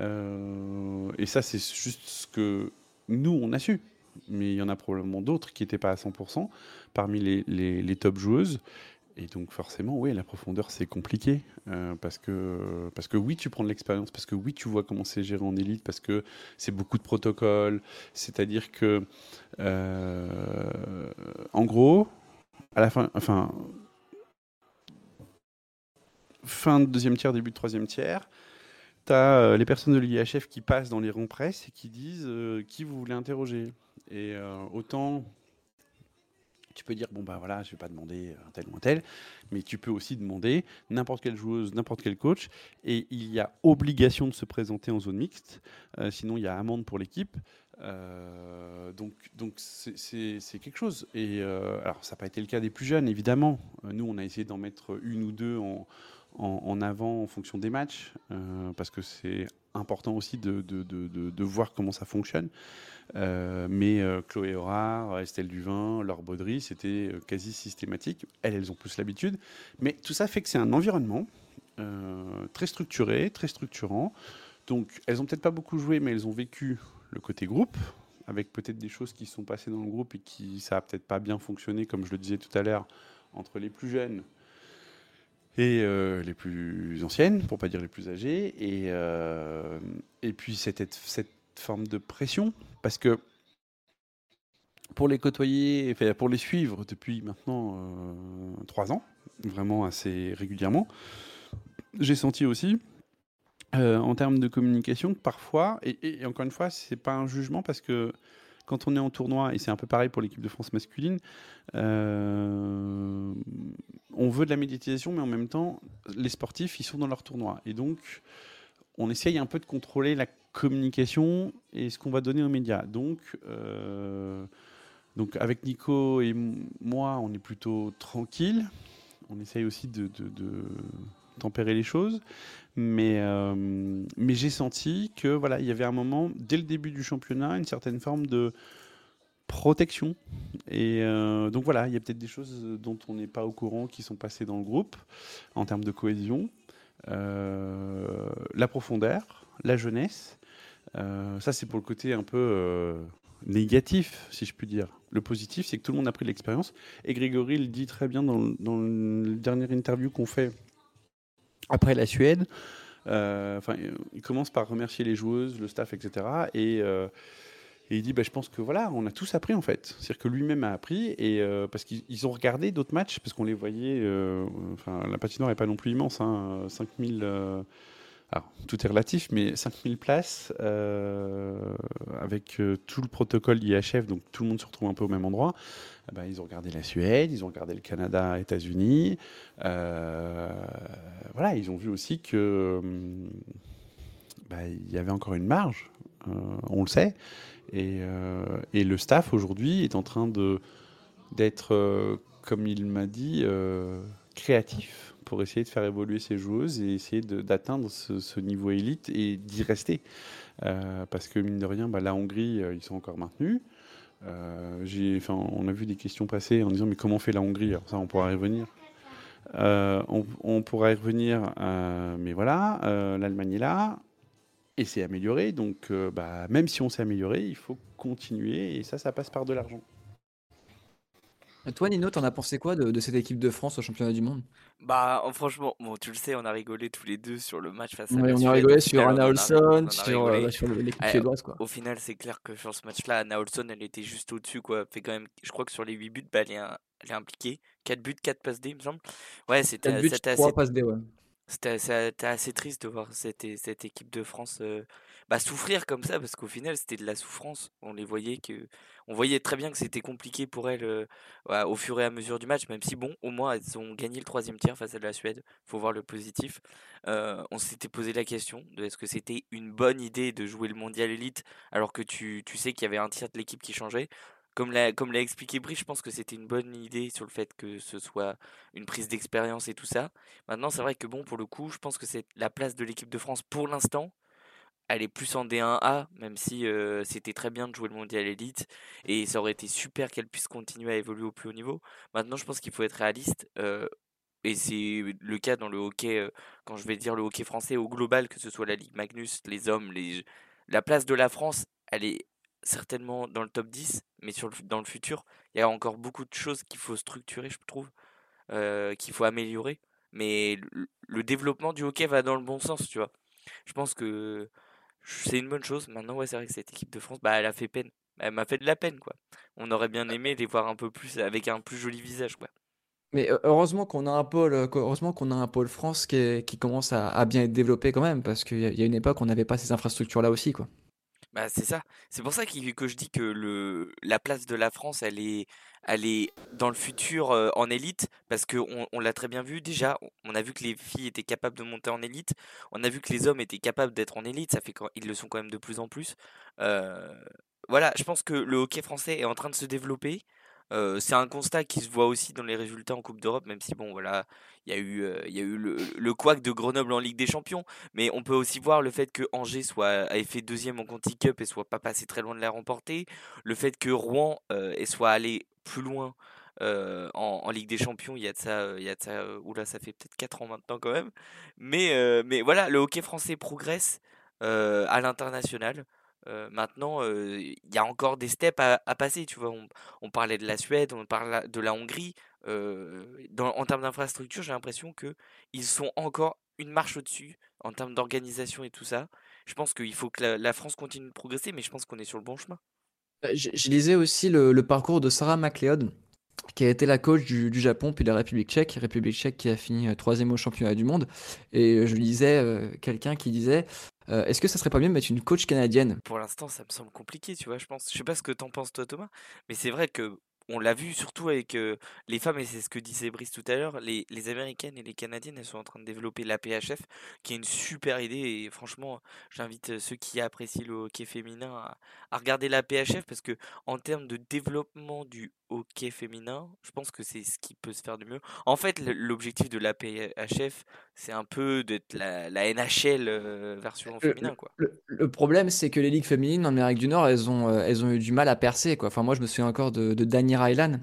Euh, et ça, c'est juste ce que nous, on a su. Mais il y en a probablement d'autres qui n'étaient pas à 100% parmi les, les- top joueuses. Et donc forcément, oui, la profondeur, c'est compliqué. parce, que, parce que oui, tu prends de l'expérience, parce que oui, tu vois comment c'est géré en élite, parce que c'est beaucoup de protocoles. C'est-à-dire que, en gros, à la fin, enfin, fin de deuxième tiers, début de troisième tiers, tu as les personnes de l'IHF qui passent dans les rangs presse et qui disent euh, qui vous voulez interroger. Et euh, autant tu peux dire bon bah voilà, je vais pas demander un tel ou un tel, mais tu peux aussi demander n'importe quelle joueuse, n'importe quel coach, et il y a obligation de se présenter en zone mixte, euh, sinon il y a amende pour l'équipe. Euh, donc donc c'est- quelque chose. Et euh, alors ça n'a pas été le cas des plus jeunes évidemment. Euh, Nous on a essayé d'en mettre une ou deux en, en, avant en fonction des matchs, euh, parce que c'est important aussi de, de, de, de- voir comment ça fonctionne. Euh, mais euh, Chloé Horard, Estelle Duvin, Laure Baudry, c'était quasi systématique. Elles, elles ont plus l'habitude. Mais tout ça fait que c'est un environnement très structuré, très structurant. Donc, elles ont peut-être pas beaucoup joué, mais elles ont vécu le côté groupe, avec peut-être des choses qui sont passées dans le groupe et qui ça a peut-être pas bien fonctionné, comme je le disais tout à l'heure, entre les plus jeunes et euh, les plus anciennes, pour pas dire les plus âgées, et, euh, et puis cette, cette forme de pression, parce que pour les côtoyer, pour les suivre depuis maintenant euh, trois ans, vraiment assez régulièrement, j'ai senti aussi, en termes de communication, que parfois, et- et encore une fois, c'est pas un jugement parce que quand on est en tournoi, et c'est un peu pareil pour l'équipe de France masculine, euh, on veut de la médiatisation, mais en même temps, les sportifs, ils sont dans leur tournoi. Et donc, on essaye un peu de contrôler la communication et ce qu'on va donner aux médias. Donc, euh, donc avec Nico et moi, on est plutôt tranquille. On essaye aussi de tempérer les choses. Mais, euh, mais j'ai senti que voilà, il y avait un moment, dès le début du championnat, une certaine forme de protection. Et euh, donc voilà, il y a peut-être des choses dont on n'est pas au courant qui sont passées dans le groupe en termes de cohésion. Euh, la profondeur, la jeunesse. Ça, c'est pour le côté un peu négatif, si je puis dire. Le positif, c'est que tout le monde a pris l'expérience. Et Grégory le dit très bien dans, dans le dernière interview qu'on fait après la Suède. Euh, Enfin, il commence par remercier les joueuses, le staff, etc. Et, euh, et il dit, bah, je pense que voilà, on a tous appris en fait. C'est-à-dire que lui-même a appris et euh, parce qu'ils ils ont regardé d'autres matchs parce qu'on les voyait. Enfin, la patinoire n'est pas non plus immense, hein, 5000. euh, alors, tout est relatif, mais 5000 places euh, avec euh, tout le protocole IHF, donc tout le monde se retrouve un peu au même endroit. Eh ben, ils ont regardé la Suède, ils ont regardé le Canada, États-Unis. Euh, voilà, ils ont vu aussi que hum, bah, il y avait encore une marge, on le sait. Et, le staff aujourd'hui est en train d'être, comme il m'a dit, créatif pour essayer de faire évoluer ces joueuses et essayer d'atteindre ce, niveau élite et d'y rester. Euh, parce que mine de rien, bah, la Hongrie, euh, ils sont encore maintenus. Euh, on a vu des questions passer en disant mais comment fait la Hongrie? Alors ça, on pourra y revenir. Euh, on, pourra y revenir, mais voilà, l'Allemagne est là et c'est amélioré. Donc, bah, même si on s'est amélioré, il faut continuer et ça, ça passe par de l'argent. Toi, Nino, t'en as pensé quoi de, de cette équipe de France au championnat du monde? Bah, oh, franchement, bon, tu le sais, on a rigolé tous les deux sur le match face à Ouais, la On Suède. a rigolé sur Anna Olson, sur, euh, sur l'équipe suédoise. Quoi. Au final, c'est clair que sur ce match-là, Anna Olson, elle était juste au-dessus, quoi. Fait quand même, je crois que sur les 8 buts, bah, elle est, un- elle est impliquée. 4 buts, 4 passes D, il me semble. Ouais, c'était 4 buts, c'était 3 assez, passes D, ouais. C'était assez triste de voir cette équipe de France euh, bah, souffrir comme ça, parce qu'au final, c'était de la souffrance. On les voyait que, on voyait très bien que c'était compliqué pour elles voilà, au fur et à mesure du match, même si bon, au moins elles ont gagné le troisième tiers face à la Suède. Faut voir le positif. On s'était posé la question de est-ce que c'était une bonne idée de jouer le mondial élite alors que tu, sais qu'il y avait un tiers de l'équipe qui changeait. Comme l'a, comme l'a expliqué Brie, je pense que c'était une bonne idée sur le fait que ce soit une prise d'expérience et tout ça. Maintenant, c'est vrai que bon, pour le coup, je pense que c'est la place de l'équipe de France pour l'instant. Elle est plus en D1A, même si euh, c'était très bien de jouer le mondial élite et ça aurait été super qu'elle puisse continuer à évoluer au plus haut niveau. Maintenant, je pense qu'il faut être réaliste euh, et c'est le cas dans le hockey, euh, quand je vais dire le hockey français au global, que ce soit la Ligue Magnus, les hommes, les... la place de la France, elle est certainement dans le top 10, mais sur dans le futur, il y a encore beaucoup de choses qu'il faut structurer, je trouve, qu'il faut améliorer. Mais le développement du hockey va dans le bon sens, tu vois. Je pense que c'est une bonne chose. Maintenant, ouais, c'est vrai que cette équipe de France, bah, elle a fait peine. Elle m'a fait de la peine, quoi. On aurait bien aimé les voir un peu plus avec un plus joli visage, quoi. Mais heu, heureusement qu'on a un pôle, heu, heureusement qu'on a un pôle France qui est qui commence à à bien être développé quand même, parce qu'il y a il y a une époque, on n'avait pas ces infrastructures-là aussi, quoi. Bah, c'est ça. C'est pour ça qu'il- que je dis que le, la place de la France, elle est, est dans le futur euh, en élite, parce que on, l'a très bien vu déjà. On a vu que les filles étaient capables de monter en élite. On a vu que les hommes étaient capables d'être en élite. Ça fait qu'ils le sont quand même de plus en plus. Euh, voilà, je pense que le hockey français est en train de se développer. Euh, c'est un constat qui se voit aussi dans les résultats en Coupe d'Europe, même si bon, voilà, il y a eu, euh, y a eu le, le couac de Grenoble en Ligue des Champions. Mais on peut aussi voir le fait que Angers soit, ait fait deuxième en Conti Cup et soit pas passé très loin de la remporter. Le fait que Rouen soit allé plus loin en, Ligue des Champions, il y a de ça, il y a ça, oula, ça fait peut-être 4 ans maintenant quand même. Mais, mais voilà, le hockey français progresse à l'international. Maintenant, il y a encore des steps à, passer, tu vois. On, parlait de la Suède, on parle de la Hongrie. dans, en termes d'infrastructure, j'ai l'impression que ils sont encore une marche au-dessus en termes d'organisation et tout ça. Je pense qu'il faut que la France continue de progresser, mais je pense qu'on est sur le bon chemin. Heu, je lisais aussi le parcours de Sarah McLeod, qui a été la coach du Japon, puis de la République tchèque. République tchèque qui a fini, heu, 3 au championnat du monde et heu, je lisais, heu, quelqu'un qui disait, «Est-ce que ça serait pas mieux de mettre une coach canadienne?» Pour l'instant, ça me semble compliqué, tu vois, je pense. Je sais pas ce que t'en penses toi, Thomas, mais c'est vrai que on l'a vu surtout avec les femmes, et c'est ce que disait Brice tout à l'heure, les, Américaines et les Canadiennes, elles sont en train de développer l'APHF, qui est une super idée, et franchement, j'invite ceux qui apprécient le hockey féminin à, à regarder l'APHF, parce que en termes de développement du hockey féminin, je pense que c'est ce qui peut se faire de mieux. En fait, l'objectif de l'APHF, c'est un peu d'être la, la NHL euh, version féminin, le quoi. le le problème, c'est que les ligues féminines en Amérique du Nord, elles ont, heu, elles ont eu du mal à percer, quoi. Enfin, moi, je me souviens encore de de Dany Rylan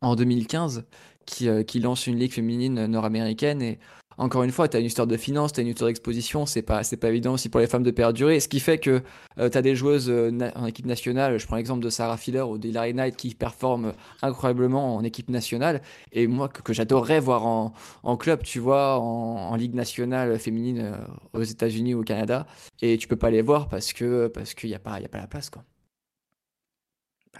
en 2015 qui, heu, qui lance une ligue féminine nord-américaine et encore une fois, tu as une histoire de finance, tu as une histoire d'exposition, c'est pas pas évident aussi pour les femmes de perdurer. Ce qui fait que, heu, tu as des joueuses, na en équipe nationale, je prends l'exemple de Sarah Filler ou d'Hilary Knight qui performent incroyablement en équipe nationale et moi que que j'adorerais voir en club, tu vois? En ligue nationale féminine, heu, aux États-Unis ou au Canada et tu peux pas les voir parce que parce qu'il y a pas y a pas la place, quoi.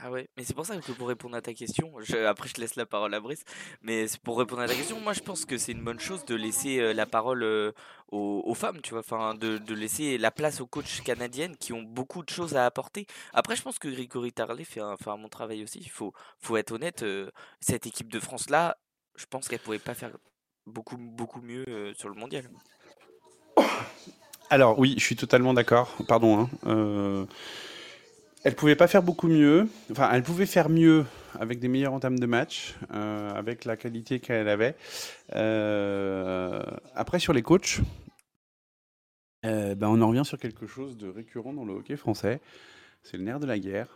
Ah ouais, mais c'est pour ça que pour répondre à ta question, après je laisse la parole à Brice, mais pour répondre à ta question, moi je pense que c'est une bonne chose de laisser euh, la parole euh, aux, femmes, tu vois, enfin de, laisser la place aux coachs canadiennes qui ont beaucoup de choses à apporter. Après je pense que Grigory Tarlet fait un, fait un bon travail aussi, il faut, faut être honnête, euh, cette équipe de France-là, je pense qu'elle pourrait pas faire beaucoup, beaucoup mieux sur le mondial. Alors oui, je suis totalement d'accord. Pardon. Hein. Elle pouvait pas faire beaucoup mieux. Enfin, elle pouvait faire mieux avec des meilleures entames de match, euh, avec la qualité qu'elle avait. Euh, après, sur les coachs, euh, ben, on en revient sur quelque chose de récurrent dans le hockey français. C'est le nerf de la guerre,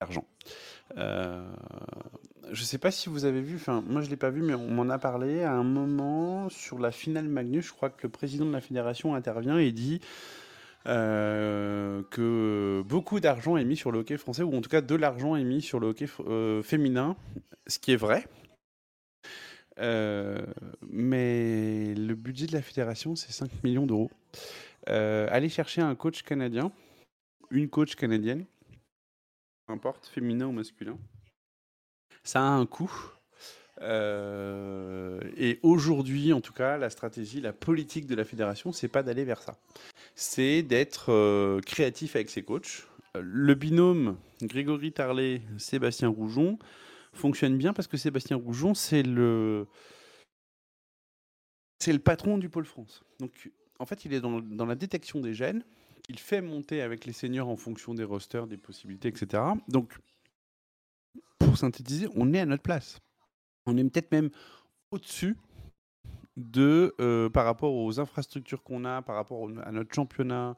l'argent. Je sais pas si vous avez vu, enfin moi je l'ai pas vu, mais on m'en a parlé à un moment sur la finale Magnus. Je crois que le président de la fédération intervient et dit euh, que beaucoup d'argent est mis sur le hockey français, ou en tout cas de l'argent est mis sur le hockey euh, féminin, ce qui est vrai. Euh, mais le budget de la fédération, c'est 5 millions d'euros. Aller chercher un coach canadien, une coach canadienne, peu importe, féminin ou masculin, ça a un coût. Et aujourd'hui, en tout cas, la stratégie, la politique de la fédération, c'est pas d'aller vers ça. C'est d'être euh, créatif avec ses coachs. Le binôme Grégory Tarlet, Sébastien Roujon fonctionne bien parce que Sébastien Roujon, c'est le c'est le patron du pôle France. Donc, en fait, il est dans, dans la détection des gènes. Il fait monter avec les seniors en fonction des rosters, des possibilités, etc. Donc, pour synthétiser, on est à notre place. On est peut-être même au-dessus de euh, par rapport aux infrastructures qu'on a, par rapport à notre championnat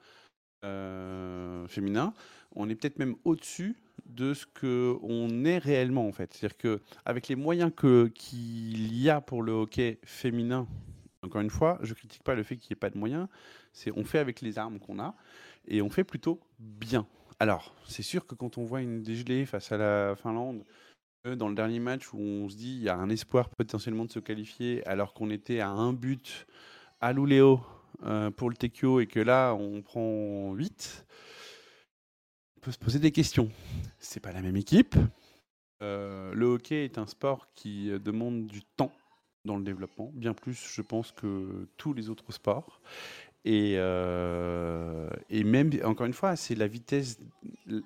euh, féminin. On est peut-être même au-dessus de ce que on est réellement en fait. C'est-à-dire que avec les moyens que qu'il y a pour le hockey féminin, encore une fois, je critique pas le fait qu'il n'y ait pas de moyens. C'est on fait avec les armes qu'on a et on fait plutôt bien. Alors, c'est sûr que quand on voit une dégelée face à la Finlande, dans le dernier match où on se dit il y a un espoir potentiellement de se qualifier alors qu'on était à un but à Luleå euh, pour le Tekio et que là on prend 8, on peut se poser des questions. C'est pas la même équipe. Euh, le hockey est un sport qui demande du temps dans le développement, bien plus je pense que tous les autres sports. Et, euh, et même, encore une fois, c'est la vitesse,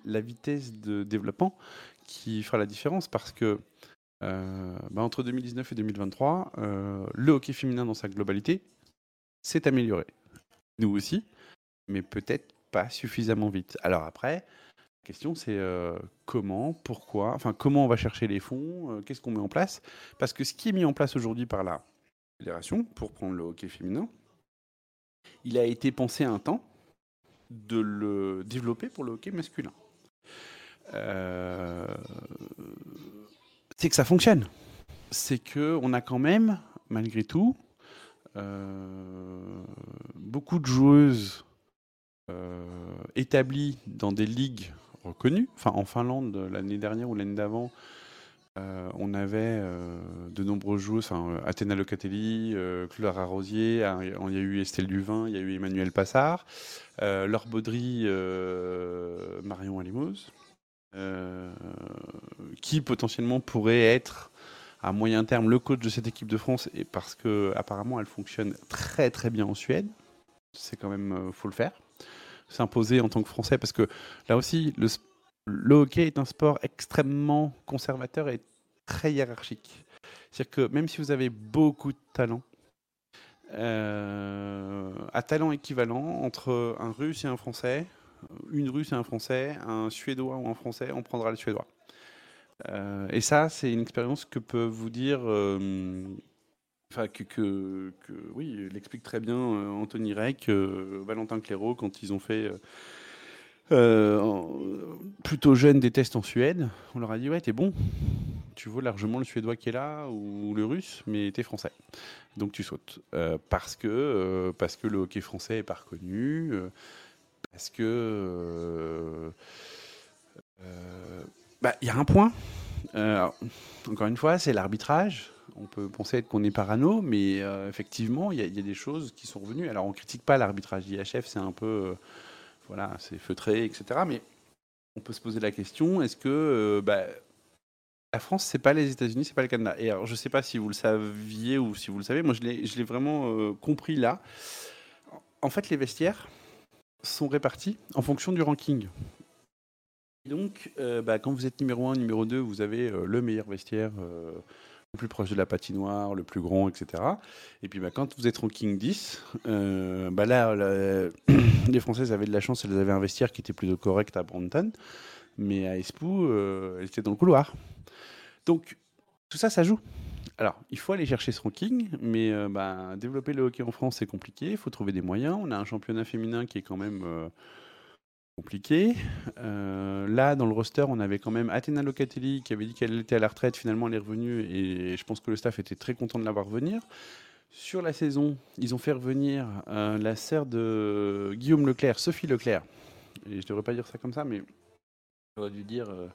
la vitesse de développement qui fera la différence parce que euh, bah, entre 2019 et 2023, euh, le hockey féminin dans sa globalité s'est amélioré. Nous aussi, mais peut-être pas suffisamment vite. Alors après, la question c'est euh, comment, pourquoi, enfin comment on va chercher les fonds, qu'est-ce qu'on met en place? Parce que ce qui est mis en place aujourd'hui par la fédération, pour prendre le hockey féminin, il a été pensé un temps de le développer pour le hockey masculin. Euh, c'est que ça fonctionne. C'est que on a quand même, malgré tout, euh, beaucoup de joueuses euh, établies dans des ligues reconnues. Enfin, en Finlande, l'année dernière ou l'année d'avant, on avait de enfin, euh, Athéna Locatelli, Clara Rosier, ah, il y a eu Estelle Duvin, il y a eu Emmanuel Passard, Laure Baudry, Marion Alimos, euh, qui potentiellement pourrait être à moyen terme le coach de cette équipe de France, et parce que apparemment elle fonctionne très très bien en Suède. C'est quand même, euh, faut le faire. S'imposer en tant que Français, parce que là aussi, le hockey est un sport extrêmement conservateur et très hiérarchique. C'est-à-dire que même si vous avez beaucoup de talent, euh, à talent équivalent entre un Russe et un Français, une Russe et un Français, un Suédois ou un Français, on prendra le Suédois. Euh, et ça, c'est une expérience que peut vous dire, euh, enfin que, que, oui, l'explique très bien euh, Anthony Reck, Valentin Clairaut quand ils ont fait plutôt jeune des tests en Suède. On leur a dit ouais, t'es bon, tu vaux largement le Suédois qui est là ou le Russe, mais t'es français, donc tu sautes parce que parce que le hockey français est pas reconnu. Parce que euh, euh, bah, il y a un point. Euh, encore une fois, c'est l'arbitrage. On peut penser qu'on est parano, mais effectivement, il y, a- des choses qui sont revenues. Alors, on critique pas l'arbitrage d'IHF, c'est un peu, voilà, c'est feutré, etc. Mais on peut se poser la question est-ce que bah, la France, c'est pas les États-Unis, c'est pas le Canada? Et alors, je sais pas si vous le saviez ou si vous le savez. Moi, je l'ai vraiment compris là. En fait, les vestiaires sont répartis en fonction du ranking. Donc, euh, bah, quand vous êtes numéro 1, numéro 2, vous avez euh, le meilleur vestiaire, euh, le plus proche de la patinoire, le plus grand, etc. Et puis, bah, quand vous êtes ranking 10, euh, bah, là, (clears throat) les Françaises avaient de la chance, elles avaient un vestiaire qui était plutôt correct à Brompton, mais à Espoo, elles étaient dans le couloir. Donc, tout ça, ça joue. Alors, il faut aller chercher ce ranking, mais euh, bah, développer le hockey en France, c'est compliqué. Il faut trouver des moyens. On a un championnat féminin qui est quand même euh, compliqué. Euh, là, dans le roster, on avait quand même Athéna Locatelli qui avait dit qu'elle était à la retraite. Finalement, elle est revenue et je pense que le staff était très content de la voir revenir. Sur la saison, ils ont fait revenir la sœur de Guillaume Leclerc, Sophie Leclerc. Et je devrais pas dire ça comme ça, mais j'aurais dû dire euh,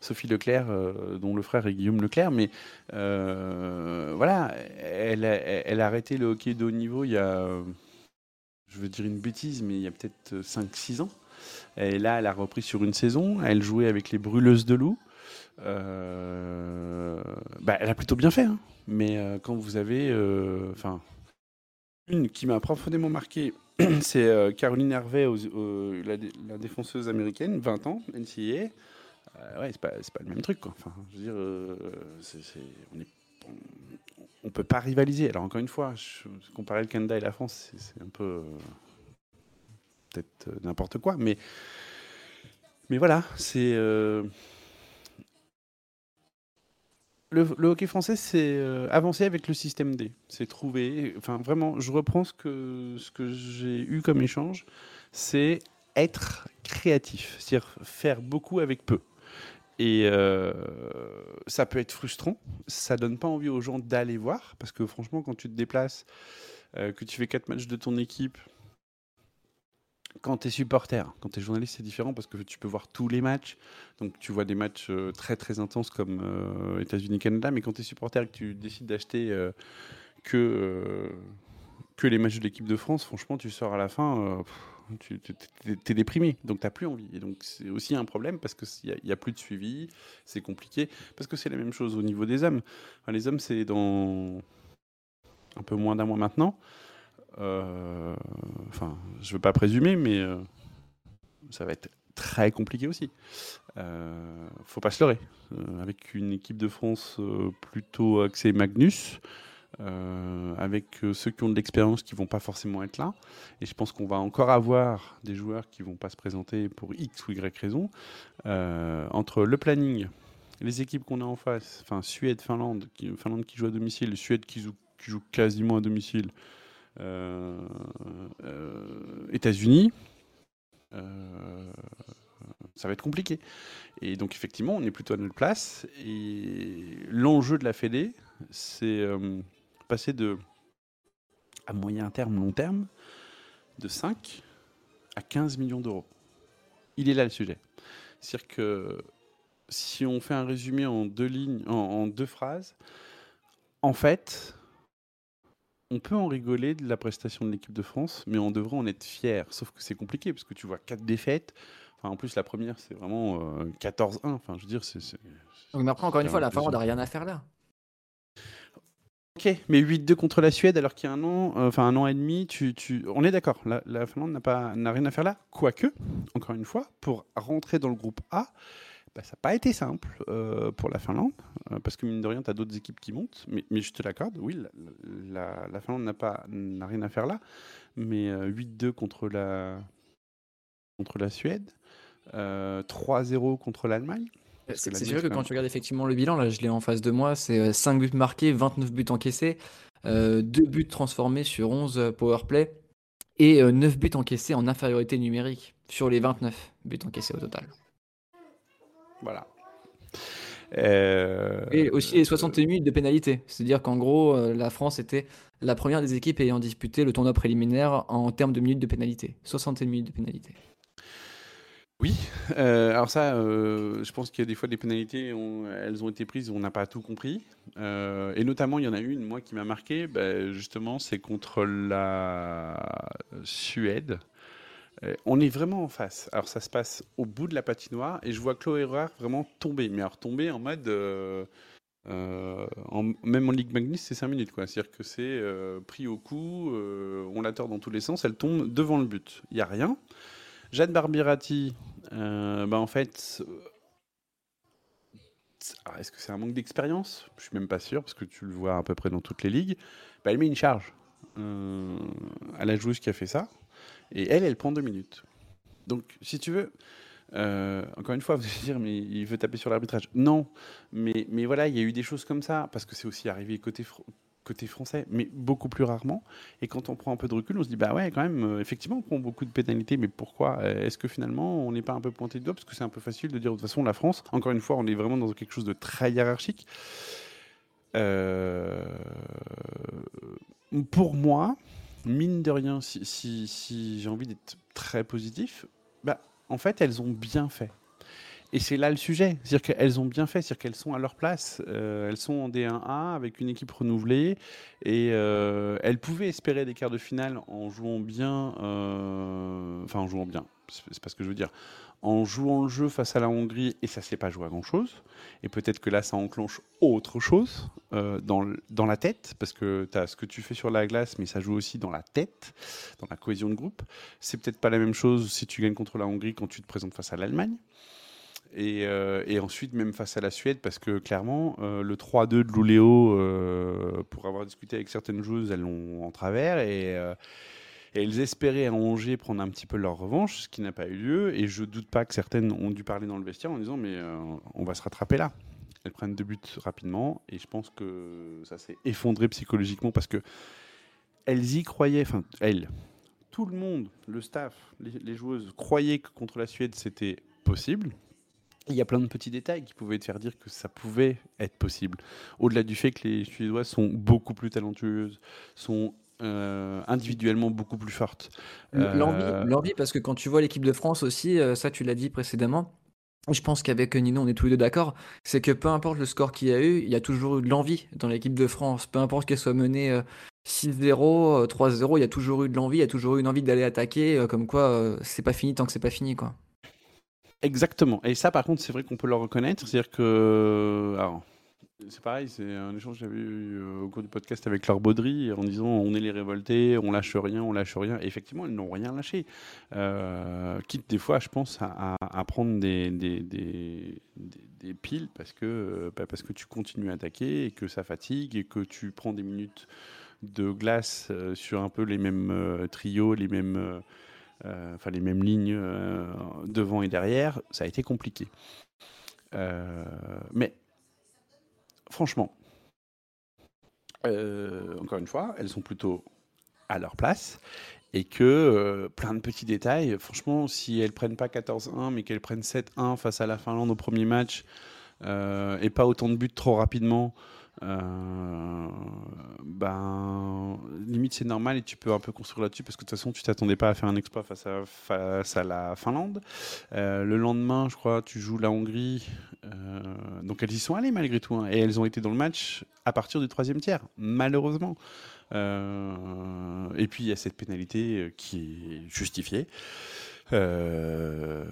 Sophie Leclerc, euh, dont le frère est Guillaume Leclerc. Mais euh, voilà, elle a, arrêté le hockey de haut niveau il y a, je veux dire une bêtise, mais il y a peut-être 5-6 ans. Et là, elle a repris sur une saison. Elle jouait avec les Brûleuses de Loup. Bah, elle a plutôt bien fait. hein. Mais quand vous avez. Enfin. une qui m'a profondément marqué, (clears throat) c'est euh, Caroline Hervé, la, la défenseuse américaine, 20 ans, NCAA. Euh, ouais, c'est pas, pas le même truc, quoi. Enfin, je veux dire, euh, on est. On, on peut pas rivaliser. Alors, encore une fois, comparer le Canada et la France, c'est- un peu. euh, Peut-être n'importe quoi, mais. Mais voilà, c'est. Le, hockey français, c'est euh, avancer avec le système D. C'est trouver. Enfin, vraiment, je reprends ce que, ce que j'ai eu comme échange c'est être créatif. C'est-à-dire faire beaucoup avec peu. Et euh, ça peut être frustrant. Ça donne pas envie aux gens d'aller voir. Parce que franchement, quand tu te déplaces, euh, que tu fais quatre matchs de ton équipe, quand tu es supporter, quand tu es journaliste, c'est différent parce que tu peux voir tous les matchs. Donc tu vois des matchs euh, très très intenses comme euh, États-Unis-Canada, mais quand tu es supporter et que tu décides d'acheter euh, que, que les matchs de l'équipe de France, franchement, tu sors à la fin, tu es, déprimé, donc tu n'as plus envie. Et donc c'est aussi un problème parce qu'il n'y a, a, plus de suivi, c'est compliqué, parce que c'est la même chose au niveau des hommes. Les hommes, c'est dans un peu moins d'un mois maintenant. Euh, enfin, je veux pas présumer, mais euh, ça va être très compliqué aussi. Euh, faut pas se leurrer. Euh, avec une équipe de France plutôt axée Magnus, avec ceux qui ont de l'expérience qui vont pas forcément être là, et je pense qu'on va encore avoir des joueurs qui vont pas se présenter pour X ou Y raison. Entre le planning, les équipes qu'on a en face, enfin Suède, Finlande, Finlande qui joue à domicile, Suède qui joue quasiment à domicile. Euh, euh, États-Unis, euh, ça va être compliqué. Et donc effectivement, on est plutôt à notre place. Et l'enjeu de la Fédé, c'est passer de à moyen terme, long terme, de 5 à 15 millions d'euros. Il est là le sujet. C'est-à-dire que si on fait un résumé en deux lignes, en deux phrases, en fait, on peut en rigoler de la prestation de l'équipe de France, mais on devrait en être fier. Sauf que c'est compliqué parce que tu vois quatre défaites. Enfin, en plus, la première, c'est vraiment euh, 14-1. Enfin, je veux dire, c'est. Donc, mais après, encore une fois, la Finlande n'a rien à faire là. Ok, mais 8-2 contre la Suède alors qu'il y a un an, euh, enfin un an et demi, tu, tu... on est d'accord, la, la, Finlande n'a rien à faire là. Quoique, encore une fois, pour rentrer dans le groupe A, bah, ça n'a pas été simple euh, pour la Finlande, euh, parce que mine de rien, tu as d'autres équipes qui montent, mais, mais je te l'accorde, oui, la, la, la Finlande n'a rien à faire là, mais 8-2 contre la contre la Suède, 3-0 contre l'Allemagne. C'est sûr que quand tu regardes effectivement le bilan, là je l'ai en face de moi, c'est 5 buts marqués, 29 buts encaissés, euh, 2 buts transformés sur 11 powerplay et euh, 9 buts encaissés en infériorité numérique sur les 29 buts encaissés au total. Voilà. Euh... Et aussi les 61 minutes de pénalité. C'est-à-dire qu'en gros, euh, la France était la première des équipes ayant disputé le tournoi préliminaire en termes de minutes de pénalité. 61 minutes de pénalité. Oui, euh, alors ça, euh, je pense qu'il y a des fois des pénalités, on, elles ont été prises, on n'a pas tout compris. Euh, et notamment, il y en a une, moi, qui m'a marqué, bah, justement, c'est contre la Suède. Euh, on est vraiment en face. Alors ça se passe au bout de la patinoire et je vois Chloé Roire vraiment tomber. Mais alors tomber en mode... Euh, en, même en Ligue Magnus, c'est 5 minutes. C'est-à-dire que c'est euh, pris au cou, on la tord dans tous les sens, elle tombe devant le but. Il n'y a rien. Jeanne Barbirati, euh, bah en fait, euh, est-ce que c'est un manque d'expérience? Je suis même pas sûr, parce que tu le vois à peu près dans toutes les ligues. Bah, elle met une charge euh, à la joueuse qui a fait ça, et elle, elle prend deux minutes. Donc, si tu veux, euh, encore une fois, (laughs) vous allez dire, mais il veut taper sur l'arbitrage. Non, mais, mais voilà, il y a eu des choses comme ça, parce que c'est aussi arrivé côté, côté français, mais beaucoup plus rarement. Et quand on prend un peu de recul, on se dit, bah ouais, quand même, euh, effectivement, on prend beaucoup de pénalités, mais pourquoi Est-ce que finalement, on n'est pas un peu pointé de doigt? Parce que c'est un peu facile de dire, de toute façon, la France, encore une fois, on est vraiment dans quelque chose de très hiérarchique. Euh... Pour moi, mine de rien, si, si, si j'ai envie d'être très positif, bah, en fait, elles ont bien fait. Et c'est là le sujet. C'est-à-dire qu'elles ont bien fait, c'est-à-dire qu'elles sont à leur place. Euh, elles sont en D1A avec une équipe renouvelée et euh, elles pouvaient espérer des quarts de finale en jouant bien. euh, Enfin, en jouant bien, c'est pas ce que je veux dire. En jouant le jeu face à la Hongrie et ça s'est pas joué à grand-chose. Et peut-être que là, ça enclenche autre chose dans, dans la tête parce que tu as ce que tu fais sur la glace, mais ça joue aussi dans la tête, dans la cohésion de groupe. C'est peut-être pas la même chose si tu gagnes contre la Hongrie quand tu te présentes face à l'Allemagne. Et, euh, et ensuite, même face à la Suède, parce que clairement, euh, le 3-2 de Luléo, euh, pour avoir discuté avec certaines joueuses, elles l'ont en travers. Et, euh, et elles espéraient à Angers prendre un petit peu leur revanche, ce qui n'a pas eu lieu. Et je doute pas que certaines ont dû parler dans le vestiaire en disant Mais on va se rattraper là. Elles prennent deux buts rapidement. Et je pense que ça s'est effondré psychologiquement parce que elles y croyaient. Enfin, elles. Tout le monde, le staff, les joueuses croyaient que contre la Suède c'était possible. Il y a plein de petits détails qui pouvaient te faire dire que ça pouvait être possible. Au-delà du fait que les Suédoises sont beaucoup plus talentueuses, sont euh, individuellement beaucoup plus fortes. Euh, L'envie, parce que quand tu vois l'équipe de France aussi, euh, ça tu l'as dit précédemment, je pense qu'avec Nino, on est tous les deux d'accord, c'est que peu importe le score qu'il y a eu, il y a toujours eu de l'envie dans l'équipe de France. Peu importe qu'elle soit menée euh, 6-0, euh, 3-0, il y a toujours eu de l'envie, il y a toujours eu une envie d'aller attaquer, comme quoi c'est pas fini tant que c'est pas fini, quoi. Exactement. Et ça, par contre, c'est vrai qu'on peut le reconnaître. C'est-à-dire que. C'est pareil, c'est un échange que j'avais eu euh, au cours du podcast avec Laure Baudry en disant on est les révoltés, on lâche rien, on lâche rien. Et effectivement, elles n'ont rien lâché. Euh, quitte des fois, je pense, à, prendre des, piles parce que, euh, bah, parce que tu continues à attaquer et que ça fatigue et que tu prends des minutes de glace sur un peu les mêmes trios, les mêmes. Euh, enfin les mêmes lignes euh, devant et derrière, ça a été compliqué. Euh, mais franchement, encore une fois, elles sont plutôt à leur place et que plein de petits détails, franchement, si elles prennent pas 14-1 mais qu'elles prennent 7-1 face à la Finlande au premier match et pas autant de buts trop rapidement, euh, ben limite c'est normal et tu peux un peu construire là-dessus parce que de toute façon tu t'attendais pas à faire un exploit face à, la Finlande. Euh, le lendemain, je crois, tu joues la Hongrie. euh, donc elles y sont allées malgré tout. hein, et elles ont été dans le match à partir du troisième tiers, malheureusement. Et puis il y a cette pénalité qui est justifiée. Euh,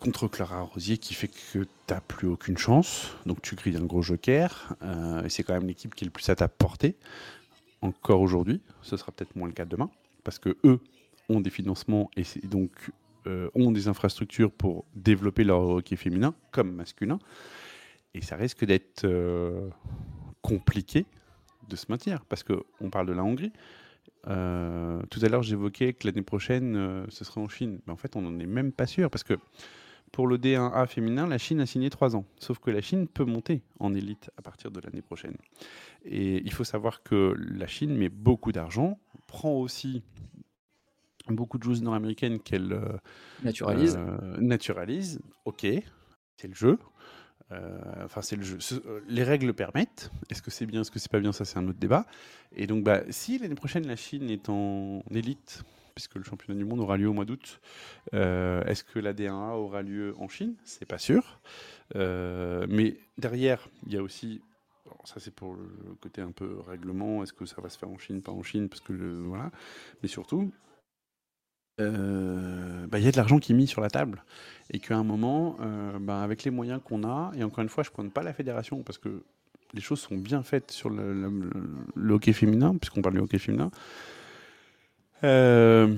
contre Clara Rosier qui fait que tu n'as plus aucune chance. Donc tu grilles un gros joker. euh, et c'est quand même l'équipe qui est le plus à ta portée. Encore aujourd'hui. Ce sera peut-être moins le cas demain. Parce que eux ont des financements et donc euh, ont des infrastructures pour développer leur hockey féminin comme masculin. Et ça risque d'être euh, compliqué de se maintenir. Parce qu'on parle de la Hongrie. Tout à l'heure, j'évoquais que l'année prochaine, ce sera en Chine. Mais en fait, on n'en est même pas sûr. Parce que pour le D1A féminin, la Chine a signé 3 ans. Sauf que la Chine peut monter en élite à partir de l'année prochaine. Et il faut savoir que la Chine met beaucoup d'argent, prend aussi beaucoup de joueuses nord-américaines qu'elle euh, Naturalise. euh, naturalise. Ok, c'est le jeu. Euh, Enfin, c'est le jeu. Ce- euh, les règles le permettent. Est-ce que c'est bien, est-ce que c'est pas bien Ça, c'est un autre débat. Et donc, bah, si l'année prochaine la Chine est en élite, puisque le championnat du monde aura lieu au mois d'août, euh, est-ce que la D1A aura lieu en Chine? C'est pas sûr. Euh, mais derrière, il y a aussi. ça, c'est pour le côté un peu règlement. Est-ce que ça va se faire en Chine, pas en Chine? Parce que voilà. Mais surtout, euh, bah, il y a de l'argent qui est mis sur la table et qu'à un moment, bah, avec les moyens qu'on a, et encore une fois, je ne pointe pas la fédération parce que les choses sont bien faites sur le hockey féminin, puisqu'on parle du hockey féminin. Euh,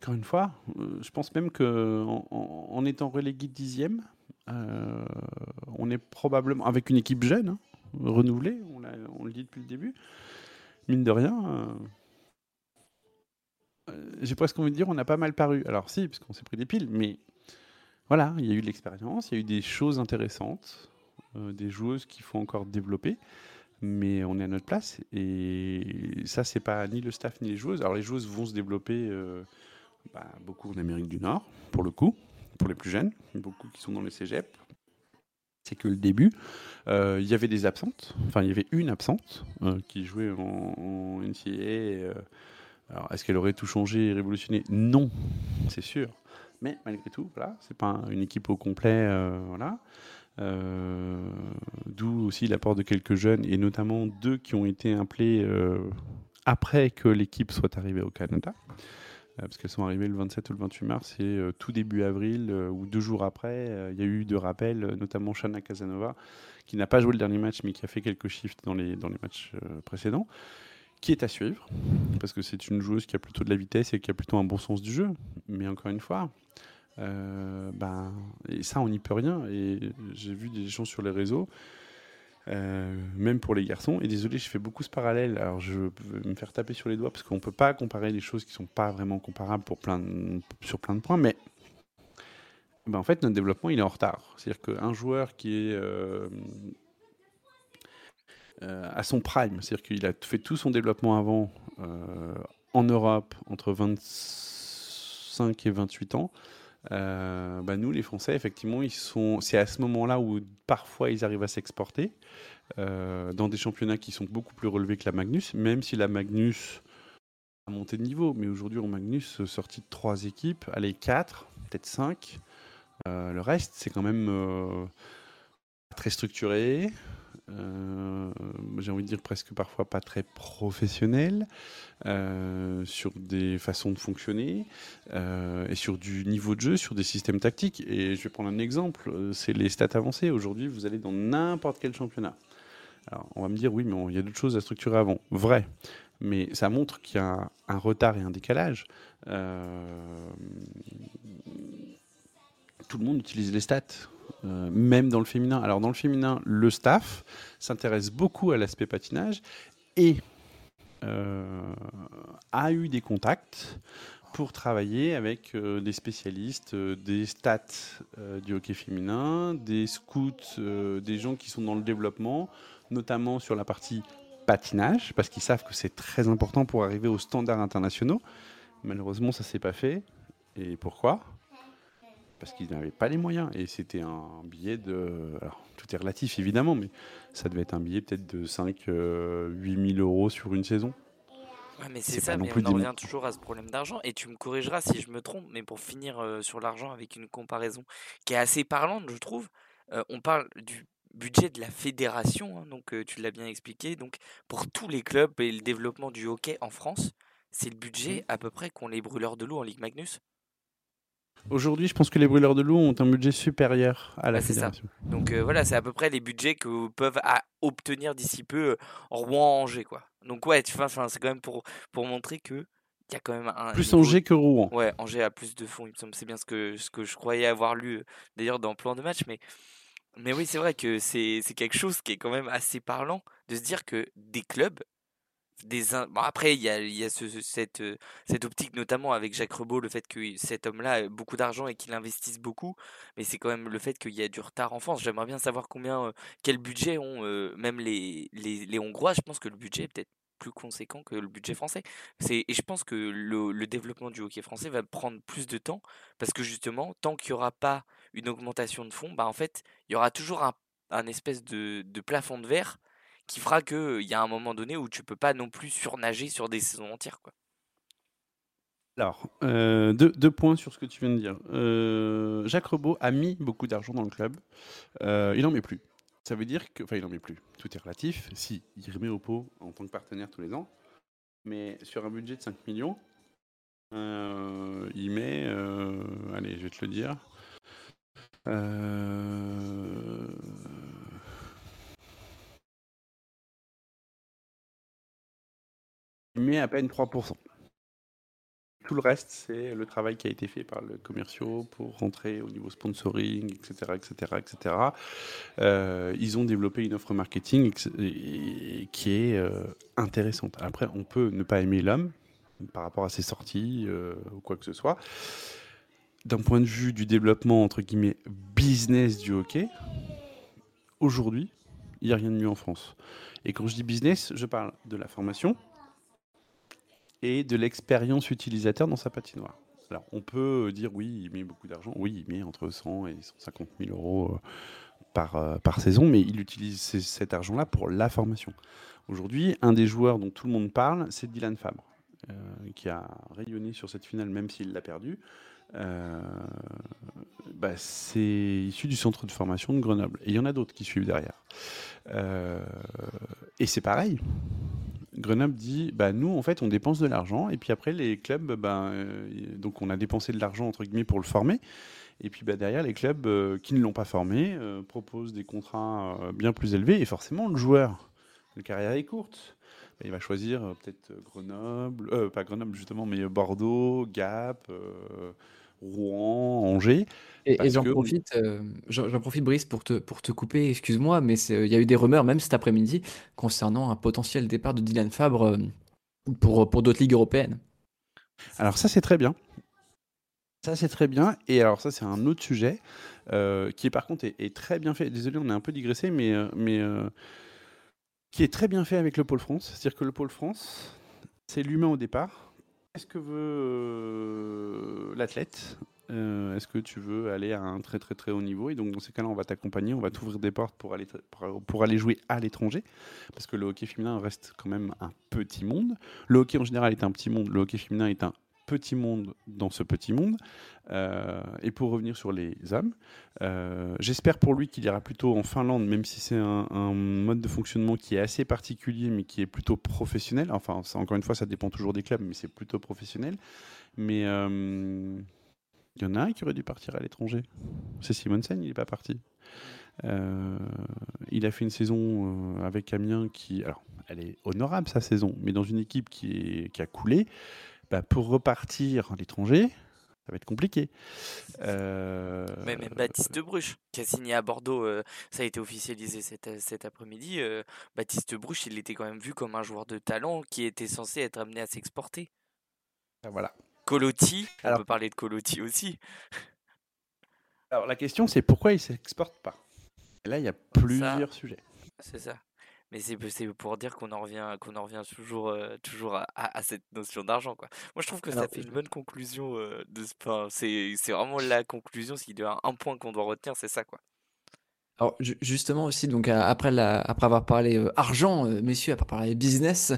encore une fois, euh, je pense même qu'en en, étant relégué dixième, euh, on est probablement, avec une équipe jeune, hein, renouvelée, on, le dit depuis le début, mine de rien, euh, j'ai presque envie de dire on a pas mal paru. Alors si, parce qu'on s'est pris des piles, mais voilà, il y a eu de l'expérience, il y a eu des choses intéressantes, des joueuses qu'il faut encore développer, mais on est à notre place et ça c'est pas ni le staff ni les joueuses. Alors les joueuses vont se développer euh, bah, beaucoup en Amérique du Nord pour le coup, pour les plus jeunes, beaucoup qui sont dans les cégeps. C'est que le début, Euh, il y avait des absentes, enfin il y avait une absente euh, qui jouait en, en NCAA. Alors, est-ce qu'elle aurait tout changé et révolutionné? Non, c'est sûr. Mais malgré tout, voilà, c'est pas un- une équipe au complet, voilà. Euh, D'où aussi l'apport de quelques jeunes et notamment deux qui ont été appelés euh, après que l'équipe soit arrivée au Canada. Euh, parce qu'elles sont arrivées le 27 ou le 28 mars et tout début avril ou deux jours après, il y a eu deux rappels, notamment Shana Casanova, qui n'a pas joué le dernier match mais qui a fait quelques shifts dans les, dans les matchs précédents, qui est à suivre, parce que c'est une joueuse qui a plutôt de la vitesse et qui a plutôt un bon sens du jeu. Mais encore une fois, euh, ben, et ça on n'y peut rien. Et j'ai vu des gens sur les réseaux. euh, même pour les garçons, et désolé, je fais beaucoup ce parallèle. Alors, je vais me faire taper sur les doigts parce qu'on peut pas comparer les choses qui sont pas vraiment comparables pour plein sur plein de points, mais ben, en fait, notre développement, il est en retard. C'est-à-dire qu'un joueur qui est euh, à son prime, c'est-à-dire qu'il a fait tout son développement avant en Europe entre 25 et 28 ans. Euh, bah, nous, les Français, effectivement, ils sont. C'est à ce moment-là où parfois ils arrivent à s'exporter euh, dans des championnats qui sont beaucoup plus relevés que la Magnus, même si la Magnus a monté de niveau. Mais aujourd'hui, en Magnus, sorti de trois équipes, allez, quatre, peut-être cinq. Euh, le reste, c'est quand même euh, très structuré. Euh, J'ai envie de dire presque parfois pas très professionnel euh, sur des façons de fonctionner euh, et sur du niveau de jeu, sur des systèmes tactiques. Et je vais prendre un exemple, c'est les stats avancées. Aujourd'hui, vous allez dans n'importe quel championnat. Alors, on va me dire, oui, mais il y a d'autres choses à structurer avant. Vrai. Mais ça montre qu'il y a un retard et un décalage. Tout le monde utilise les stats, euh, même dans le féminin. Alors, dans le féminin, le staff s'intéresse beaucoup à l'aspect patinage et euh, a eu des contacts pour travailler avec euh, des spécialistes des stats du hockey féminin, des scouts, des gens qui sont dans le développement, notamment sur la partie patinage, parce qu'ils savent que c'est très important pour arriver aux standards internationaux. Malheureusement, ça s'est pas fait. Et pourquoi? Parce qu'ils n'avaient pas les moyens. Et c'était un billet de... Alors, tout est relatif, évidemment, mais ça devait être un billet peut-être de 5, euh, 8 000 euros sur une saison. Ouais, mais c'est ça, mais on en revient toujours à ce problème d'argent, et tu me corrigeras si je me trompe, mais pour finir euh, sur l'argent avec une comparaison qui est assez parlante, je trouve, euh, on parle du budget de la fédération, hein, donc euh, tu l'as bien expliqué, donc pour tous les clubs et le développement du hockey en France, c'est le budget à peu près qu'ont les brûleurs de loup en Ligue Magnus. Aujourd'hui, je pense que les brûleurs de loup ont un budget supérieur à la c'est ça. Donc euh, voilà, c'est à peu près les budgets que peuvent à- obtenir d'ici peu euh, Rouen, Angers, quoi. Donc ouais, tu vois, enfin, c'est quand même pour, pour montrer que il y a quand même un Plus niveau- Angers que Rouen. Ouais, Angers a plus de fonds, il me semble. C'est bien ce que, ce que je croyais avoir lu euh, d'ailleurs dans plan de match. Mais, mais oui, c'est vrai que c'est quelque chose qui est quand même assez parlant de se dire que des clubs, des après, il y a, cette, euh, cette optique notamment avec Jacques Rebaud, le fait que cet homme-là a beaucoup d'argent et qu'il investisse beaucoup. Mais c'est quand même le fait qu'il y a du retard en France. J'aimerais bien savoir combien, euh, quel budget ont euh, même les, les, Hongrois. Je pense que le budget est peut-être plus conséquent que le budget français. C'est, et je pense que le, le développement du hockey français va prendre plus de temps parce que justement, tant qu'il n'y aura pas une augmentation de fonds, bah en fait, il y aura toujours un, un espèce de, de plafond de verre qui fera qu'il y a un moment donné où tu peux pas non plus surnager sur des saisons entières. Quoi. Alors, deux, points sur ce que tu viens de dire. Jacques Rebaud a mis beaucoup d'argent dans le club. Il n'en met plus. Ça veut dire que. Enfin, il n'en met plus. Tout est relatif. Si, il remet au pot en tant que partenaire tous les ans. Mais sur un budget de 5 millions, il met. allez, je vais te le dire. Euh, met à peine 3%. Tout le reste, c'est le travail qui a été fait par le commerciaux pour rentrer au niveau sponsoring, etc., etc., etc. Ils ont développé une offre marketing qui est euh, intéressante. Après, on peut ne pas aimer l'homme par rapport à ses sorties euh, ou quoi que ce soit. D'un point de vue du développement entre guillemets business du hockey, aujourd'hui, il n'y a rien de mieux en France. Et quand je dis business, je parle de la formation, et de l'expérience utilisateur dans sa patinoire. Alors, on peut dire oui, il met beaucoup d'argent. Oui, il met entre 100 et 150 000 euros euh, par, euh, par saison, mais il utilise cet argent-là pour la formation. Aujourd'hui, un des joueurs dont tout le monde parle, c'est Dylan Fabre. euh, qui a rayonné sur cette finale, même s'il l'a perdue, bah, c'est issu du centre de formation de Grenoble. Et il y en a d'autres qui suivent derrière. Et c'est pareil. Grenoble dit, bah, nous, en fait, on dépense de l'argent, et puis après, les clubs, bah, euh, donc on a dépensé de l'argent, entre guillemets, pour le former. Et puis bah, derrière, les clubs euh, qui ne l'ont pas formé euh, proposent des contrats bien plus élevés. Et forcément, le joueur, la carrière est courte. Bah, il va choisir peut-être Grenoble, pas Grenoble justement, mais Bordeaux, Gap, Rouen, Angers. Et, j'en que- profite, euh, j'en profite, Brice, pour te, pour te couper, excuse-moi, mais il y a eu des rumeurs, même cet après-midi, concernant un potentiel départ de Dylan Fabre euh, pour, pour d'autres ligues européennes. Alors ça c'est très bien. Ça c'est très bien. Et alors ça c'est un autre sujet euh, qui est par contre est, est très bien fait. Désolé on a un peu digressé mais, euh, mais euh, qui est très bien fait avec le Pôle France. C'est-à-dire que le Pôle France c'est l'humain au départ. Qu'est-ce que veut euh, l'athlète Euh, Est-ce que tu veux aller à un très très très haut niveau? Et donc dans ces cas-là on va t'accompagner, on va t'ouvrir des portes pour aller, pour, pour aller jouer à l'étranger. Parce que le hockey féminin reste quand même un petit monde. Le hockey en général est un petit monde, le hockey féminin est un petit monde dans ce petit monde. Euh, et pour revenir sur les hommes, euh, j'espère pour lui qu'il ira plutôt en Finlande, même si c'est un, mode de fonctionnement qui est assez particulier, mais qui est plutôt professionnel. Enfin, encore une fois, ça dépend toujours des clubs, mais c'est plutôt professionnel. Mais euh, il y en a un qui aurait dû partir à l'étranger. C'est Simonsen, il n'est pas parti. Il a fait une saison avec Amiens qui, alors, elle est honorable sa saison, mais dans une équipe qui a coulé, bah, pour repartir à l'étranger, ça va être compliqué. Euh, Mais même Baptiste de Bruche, qui a signé à Bordeaux, euh, ça a été officialisé cet, cet après-midi. euh, Baptiste Bruche, il était quand même vu comme un joueur de talent qui était censé être amené à s'exporter. bah, voilà. Colotti, on Alors- peut parler de Colotti aussi. Alors la question c'est pourquoi il s'exporte pas? Et là il y a plusieurs sujets. C'est ça. Mais c'est pour dire qu'on en revient, qu'on en revient toujours, euh, toujours à, à- à cette notion d'argent, quoi. Moi, je trouve que ça fait une bonne conclusion euh, de ce. enfin, c'est c'est vraiment la conclusion. S'il y a un point qu'on doit retenir, c'est ça, quoi. Alors ju- justement aussi, donc après, la, après avoir parlé euh, argent, euh, messieurs, après parler business,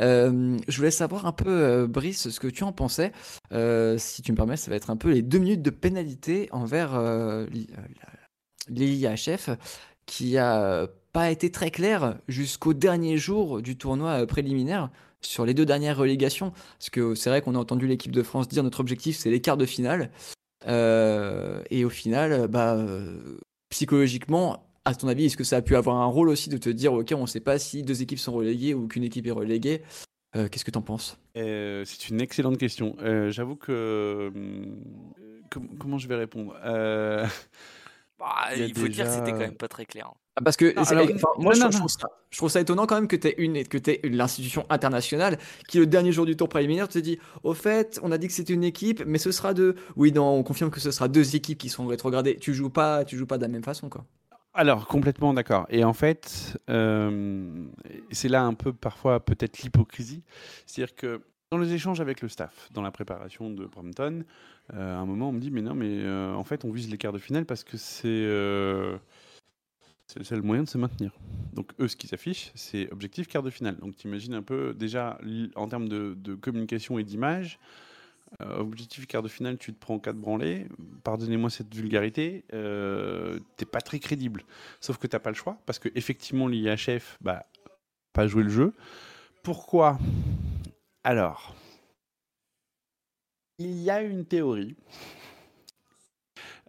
euh, je voulais savoir un peu, Brice, ce que tu en pensais. Si tu me permets, ça va être un peu les deux minutes de pénalité envers l'IHF, qui a pas été très clair jusqu'au dernier jour du tournoi euh, préliminaire sur les deux dernières relégations. Parce que c'est vrai qu'on a entendu l'équipe de France dire notre objectif c'est les quarts de finale. Euh, et au final, bah, euh, psychologiquement, à ton avis, est-ce que ça a pu avoir un rôle aussi de te dire, ok, on ne sait pas si deux équipes sont reléguées ou qu'une équipe est reléguée Qu'est-ce que tu en penses c'est une excellente question. J'avoue que hum, com- comment je vais répondre? Bah, Il faut dire que c'était quand même pas très clair. hein. Ah, Parce que Non, c'est- alors, enfin, non, moi, je, non, je non. trouve ça, je trouve ça étonnant quand même que tu es une, que t'aies une l'institution internationale qui, le dernier jour du tour préliminaire, te dit Au fait, on a dit que c'était une équipe, mais ce sera deux. Oui, non, on confirme que ce sera deux équipes qui sont rétrogradées. Tu joues pas, tu joues pas de la même façon, quoi. Alors, complètement d'accord. Et en fait, euh, c'est là un peu parfois peut-être l'hypocrisie. C'est-à-dire que dans les échanges avec le staff, dans la préparation de Brompton, euh, à un moment on me dit mais non mais euh, en fait on vise les quarts de finale parce que c'est euh, c'est le moyen de se maintenir. Donc eux ce qu'ils affichent c'est objectif quart de finale. Donc tu imagines un peu déjà en termes de, de communication et d'image, euh, objectif quart de finale, tu te prends quatre branlés. Pardonnez-moi cette vulgarité, euh, t'es pas très crédible. Sauf que t'as pas le choix parce que effectivement l'IHF, bah, pas joué le jeu. Pourquoi Alors, il y a une théorie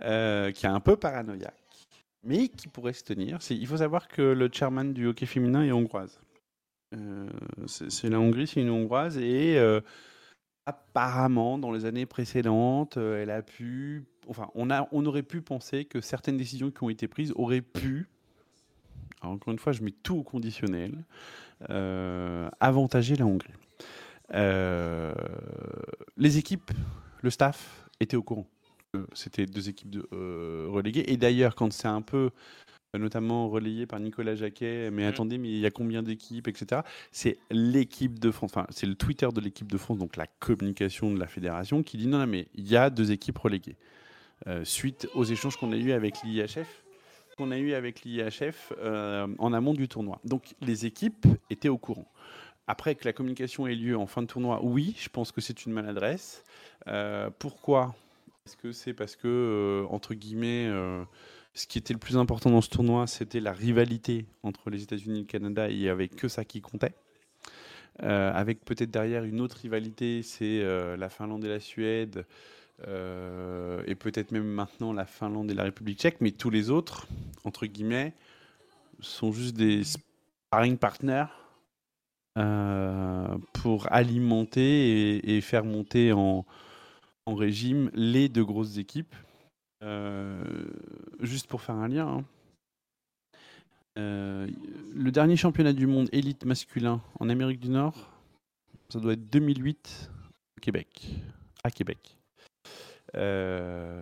euh, qui est un peu paranoïaque, mais qui pourrait se tenir. Il faut savoir que le chairman du hockey féminin est hongroise. Euh, c'est la Hongrie, c'est une hongroise et euh, apparemment dans les années précédentes, elle a pu, enfin, on a, on aurait pu penser que certaines décisions qui ont été prises auraient pu, encore une fois, je mets tout au conditionnel, avantager la Hongrie. Euh, les équipes, le staff étaient au courant. Euh, C'était deux équipes de, euh, reléguées. Et d'ailleurs, quand c'est un peu, notamment relayé par Nicolas Jacquet, mais Mhm. attendez, mais il y a combien d'équipes, etc. C'est l'équipe de France, enfin, c'est le Twitter de l'équipe de France, donc la communication de la fédération, qui dit non, non, mais il y a deux équipes reléguées. Euh, suite aux échanges qu'on a eu avec l'IHF, qu'on a eu avec l'IHF euh, en amont du tournoi. Donc les équipes étaient au courant. Après que la communication ait lieu en fin de tournoi, oui, je pense que c'est une maladresse. Euh, pourquoi? Est-ce que c'est parce que, euh, entre guillemets, euh, ce qui était le plus important dans ce tournoi, c'était la rivalité entre les États-Unis et le Canada, et il n'y avait que ça qui comptait? Avec peut-être derrière une autre rivalité, c'est la Finlande et la Suède, et peut-être même maintenant la Finlande et la République tchèque, mais tous les autres, entre guillemets, sont juste des sparring partners euh, pour alimenter et, faire monter en, régime les deux grosses équipes. Euh, juste pour faire un lien, hein. Euh, le dernier championnat du monde élite masculin en Amérique du Nord, ça doit être 2008 au Québec, à Québec. Là,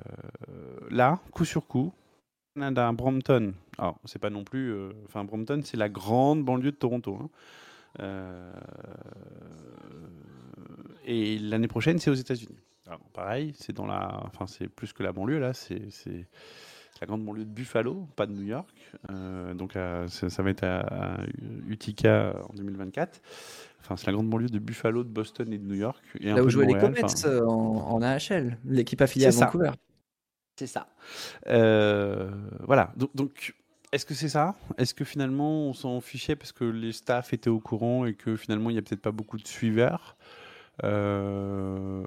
coup sur coup, Canada, Brampton. Alors, c'est pas non plus. Enfin, Brampton, c'est la grande banlieue de Toronto. hein. Euh, et l'année prochaine, c'est aux États-Unis. Alors, pareil, c'est dans la. Enfin, c'est plus que la banlieue, là. C'est la grande banlieue de Buffalo, pas de New York. Euh, donc, à- ça, ça va être à, à Utica en 2024. Enfin, c'est la grande banlieue de Buffalo, de Boston et de New York. Et Là où jouaient les Comets enfin, euh, en, en AHL, l'équipe affiliée à. Vancouver. c'est ça. Euh, voilà. Donc, donc, est-ce que c'est ça? Est-ce que finalement on s'en fichait parce que les staffs étaient au courant et que finalement il n'y a peut-être pas beaucoup de suiveurs? Euh,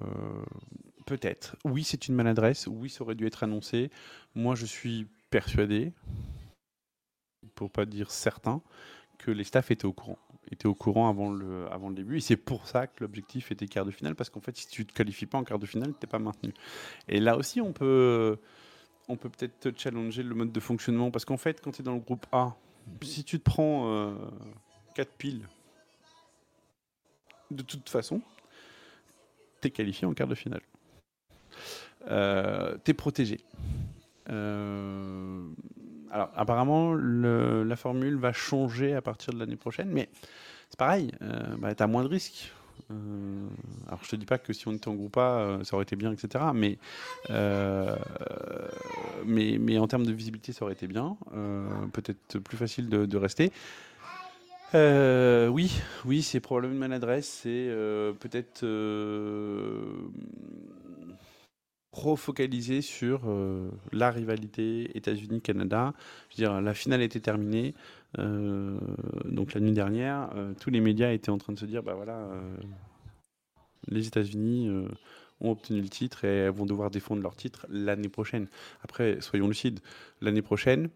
Peut-être. Oui, c'est une maladresse. Oui, ça aurait dû être annoncé. Moi, je suis persuadé, pour pas dire certain, que les staffs étaient au courant. Étaient au courant avant le, avant le début. Et c'est pour ça que l'objectif était quart de finale. Parce qu'en fait, si tu ne te qualifies pas en quart de finale, tu n'es pas maintenu. Et là aussi, on peut on peut peut-être te challenger le mode de fonctionnement. Parce qu'en fait, quand tu es dans le groupe A, si tu te prends 4 piles, de toute façon, tu es qualifié en quart de finale. tu es protégé. Euh, alors, apparemment, la formule va changer à partir de l'année prochaine, mais c'est pareil, euh, bah, tu as moins de risques. Euh, alors, je te dis pas que si on était en groupe A, euh, ça aurait été bien, etc. Mais, euh, mais, mais en termes de visibilité, ça aurait été bien. Peut-être plus facile de, de rester. Oui, oui, c'est probablement une maladresse. C'est peut-être trop focalisé sur la rivalité États-Unis-Canada. Je veux dire, la finale était terminée. Euh, donc la nuit dernière, euh, tous les médias étaient en train de se dire, bah voilà, euh, les États-Unis ont obtenu le titre et vont devoir défendre leur titre l'année prochaine. Après, soyons lucides, l'année prochaine,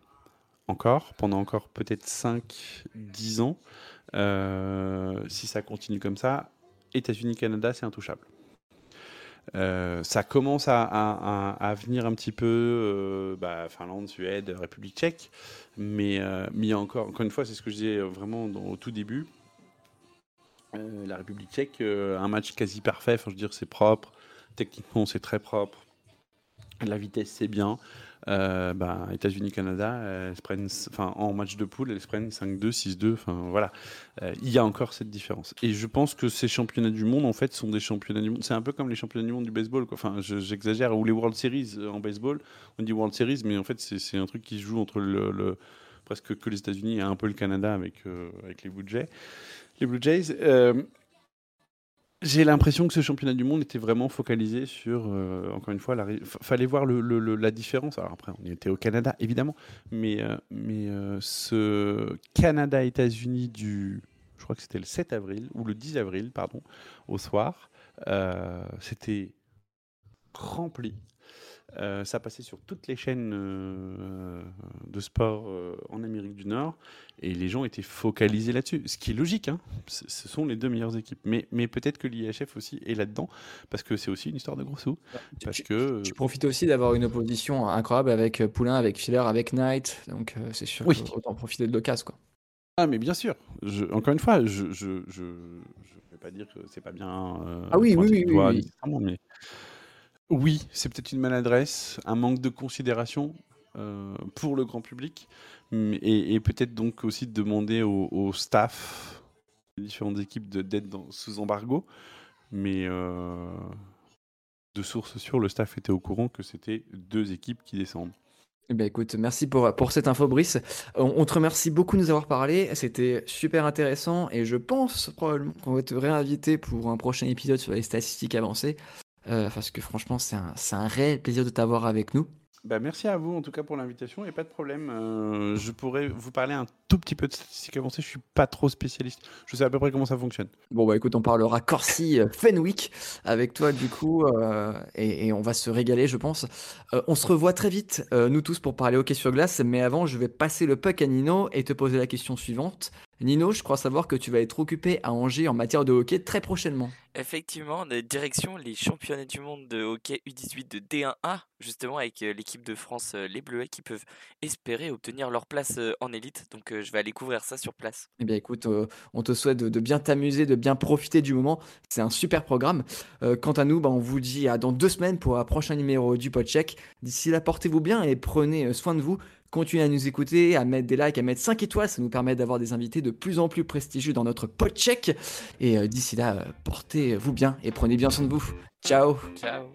encore, pendant encore peut-être 5-10 ans, si ça continue comme ça, États-Unis-Canada, c'est intouchable. Euh, ça commence à, venir un petit peu, euh, bah, Finlande, Suède, République tchèque, mais, euh, mais encore, encore une fois, c'est ce que je disais vraiment au tout début. La République tchèque, un match quasi parfait, dire, c'est propre, techniquement, c'est très propre, la vitesse, c'est bien. Euh, bah, se prennent, enfin, en match de poule, elles se prennent 5-2, 6-2, enfin voilà. Euh, il y a encore cette différence. Et je pense que ces championnats du monde, en fait, sont des championnats du monde. C'est un peu comme les championnats du monde du baseball. Enfin, je- j'exagère. Ou les World Series euh, en baseball. On dit World Series, mais en fait, c'est un truc qui se joue entre le, presque que les États-Unis et un peu le Canada avec, euh, avec les Blue Jays. Les Blue Jays. J'ai l'impression que ce championnat du monde était vraiment focalisé sur, euh, encore une fois, la, fallait voir la différence. Alors après, on était au Canada, évidemment, mais, euh, mais euh, ce Canada-États-Unis du, je crois que c'était le 7 avril, ou le 10 avril, pardon, au soir, c'était rempli. Euh, ça passait sur toutes les chaînes euh, de sport euh, en Amérique du Nord et les gens étaient focalisés là-dessus. Ce qui est logique, hein. Ce sont les deux meilleures équipes. Mais, mais peut-être que l'IHF aussi est là-dedans parce que c'est aussi une histoire de gros sous. Parce que Tu profites aussi d'avoir une opposition incroyable avec euh, Poulain, avec Filler, avec Knight. Donc c'est sûr Oui. autant profiter de l'occasion. Quoi. Ah, mais bien sûr. Je- encore une fois, je je vais pas dire que c'est pas bien. Ah oui, oui, oui, oui, oui. nécessairement, mais oui, c'est peut-être une maladresse, un manque de considération euh, pour le grand public, et, peut-être donc aussi de demander au, staff des différentes équipes d'être sous embargo, mais euh, de source sûre, le staff était au courant que c'était deux équipes qui descendent. Eh ben écoute, merci pour, pour cette info, Brice. On te remercie beaucoup de nous avoir parlé. C'était super intéressant et je pense probablement qu'on va te réinviter pour un prochain épisode sur les statistiques avancées. Euh, parce que franchement, c'est un, réel plaisir de t'avoir avec nous. Bah, merci à vous en tout cas pour l'invitation et pas de problème. euh, je pourrais vous parler un tout petit peu de statistiques avancées. Je suis pas trop spécialiste. Je sais à peu près comment ça fonctionne. Bon, bah écoute, on parlera Corsi euh, Fenwick avec toi du coup, euh, et, et on va se régaler, je pense. Euh, on se revoit très vite, nous tous, pour parler hockey sur glace, mais avant, je vais passer le puck à Nino et te poser la question suivante. Nino, je crois savoir que tu vas être occupé à Angers en matière de hockey très prochainement. Effectivement, direction les championnats du monde de hockey U18 de D1A, justement avec euh, l'équipe de France, euh, les Bleuets, qui peuvent espérer obtenir leur place euh, en élite. Donc je vais aller couvrir ça sur place. Eh bien écoute, euh, on te souhaite de, de bien t'amuser, de bien profiter du moment. C'est un super programme. Euh, quant à nous, bah, on vous dit à dans deux semaines pour un prochain numéro du Podcheck. D'ici là, portez-vous bien et prenez soin de vous. Continuez à nous écouter, à mettre des likes, à mettre 5 étoiles. Ça nous permet d'avoir des invités de plus en plus prestigieux dans notre Podcheck. Et euh, d'ici là, euh, portez-vous bien et prenez bien soin de vous. Ciao Ciao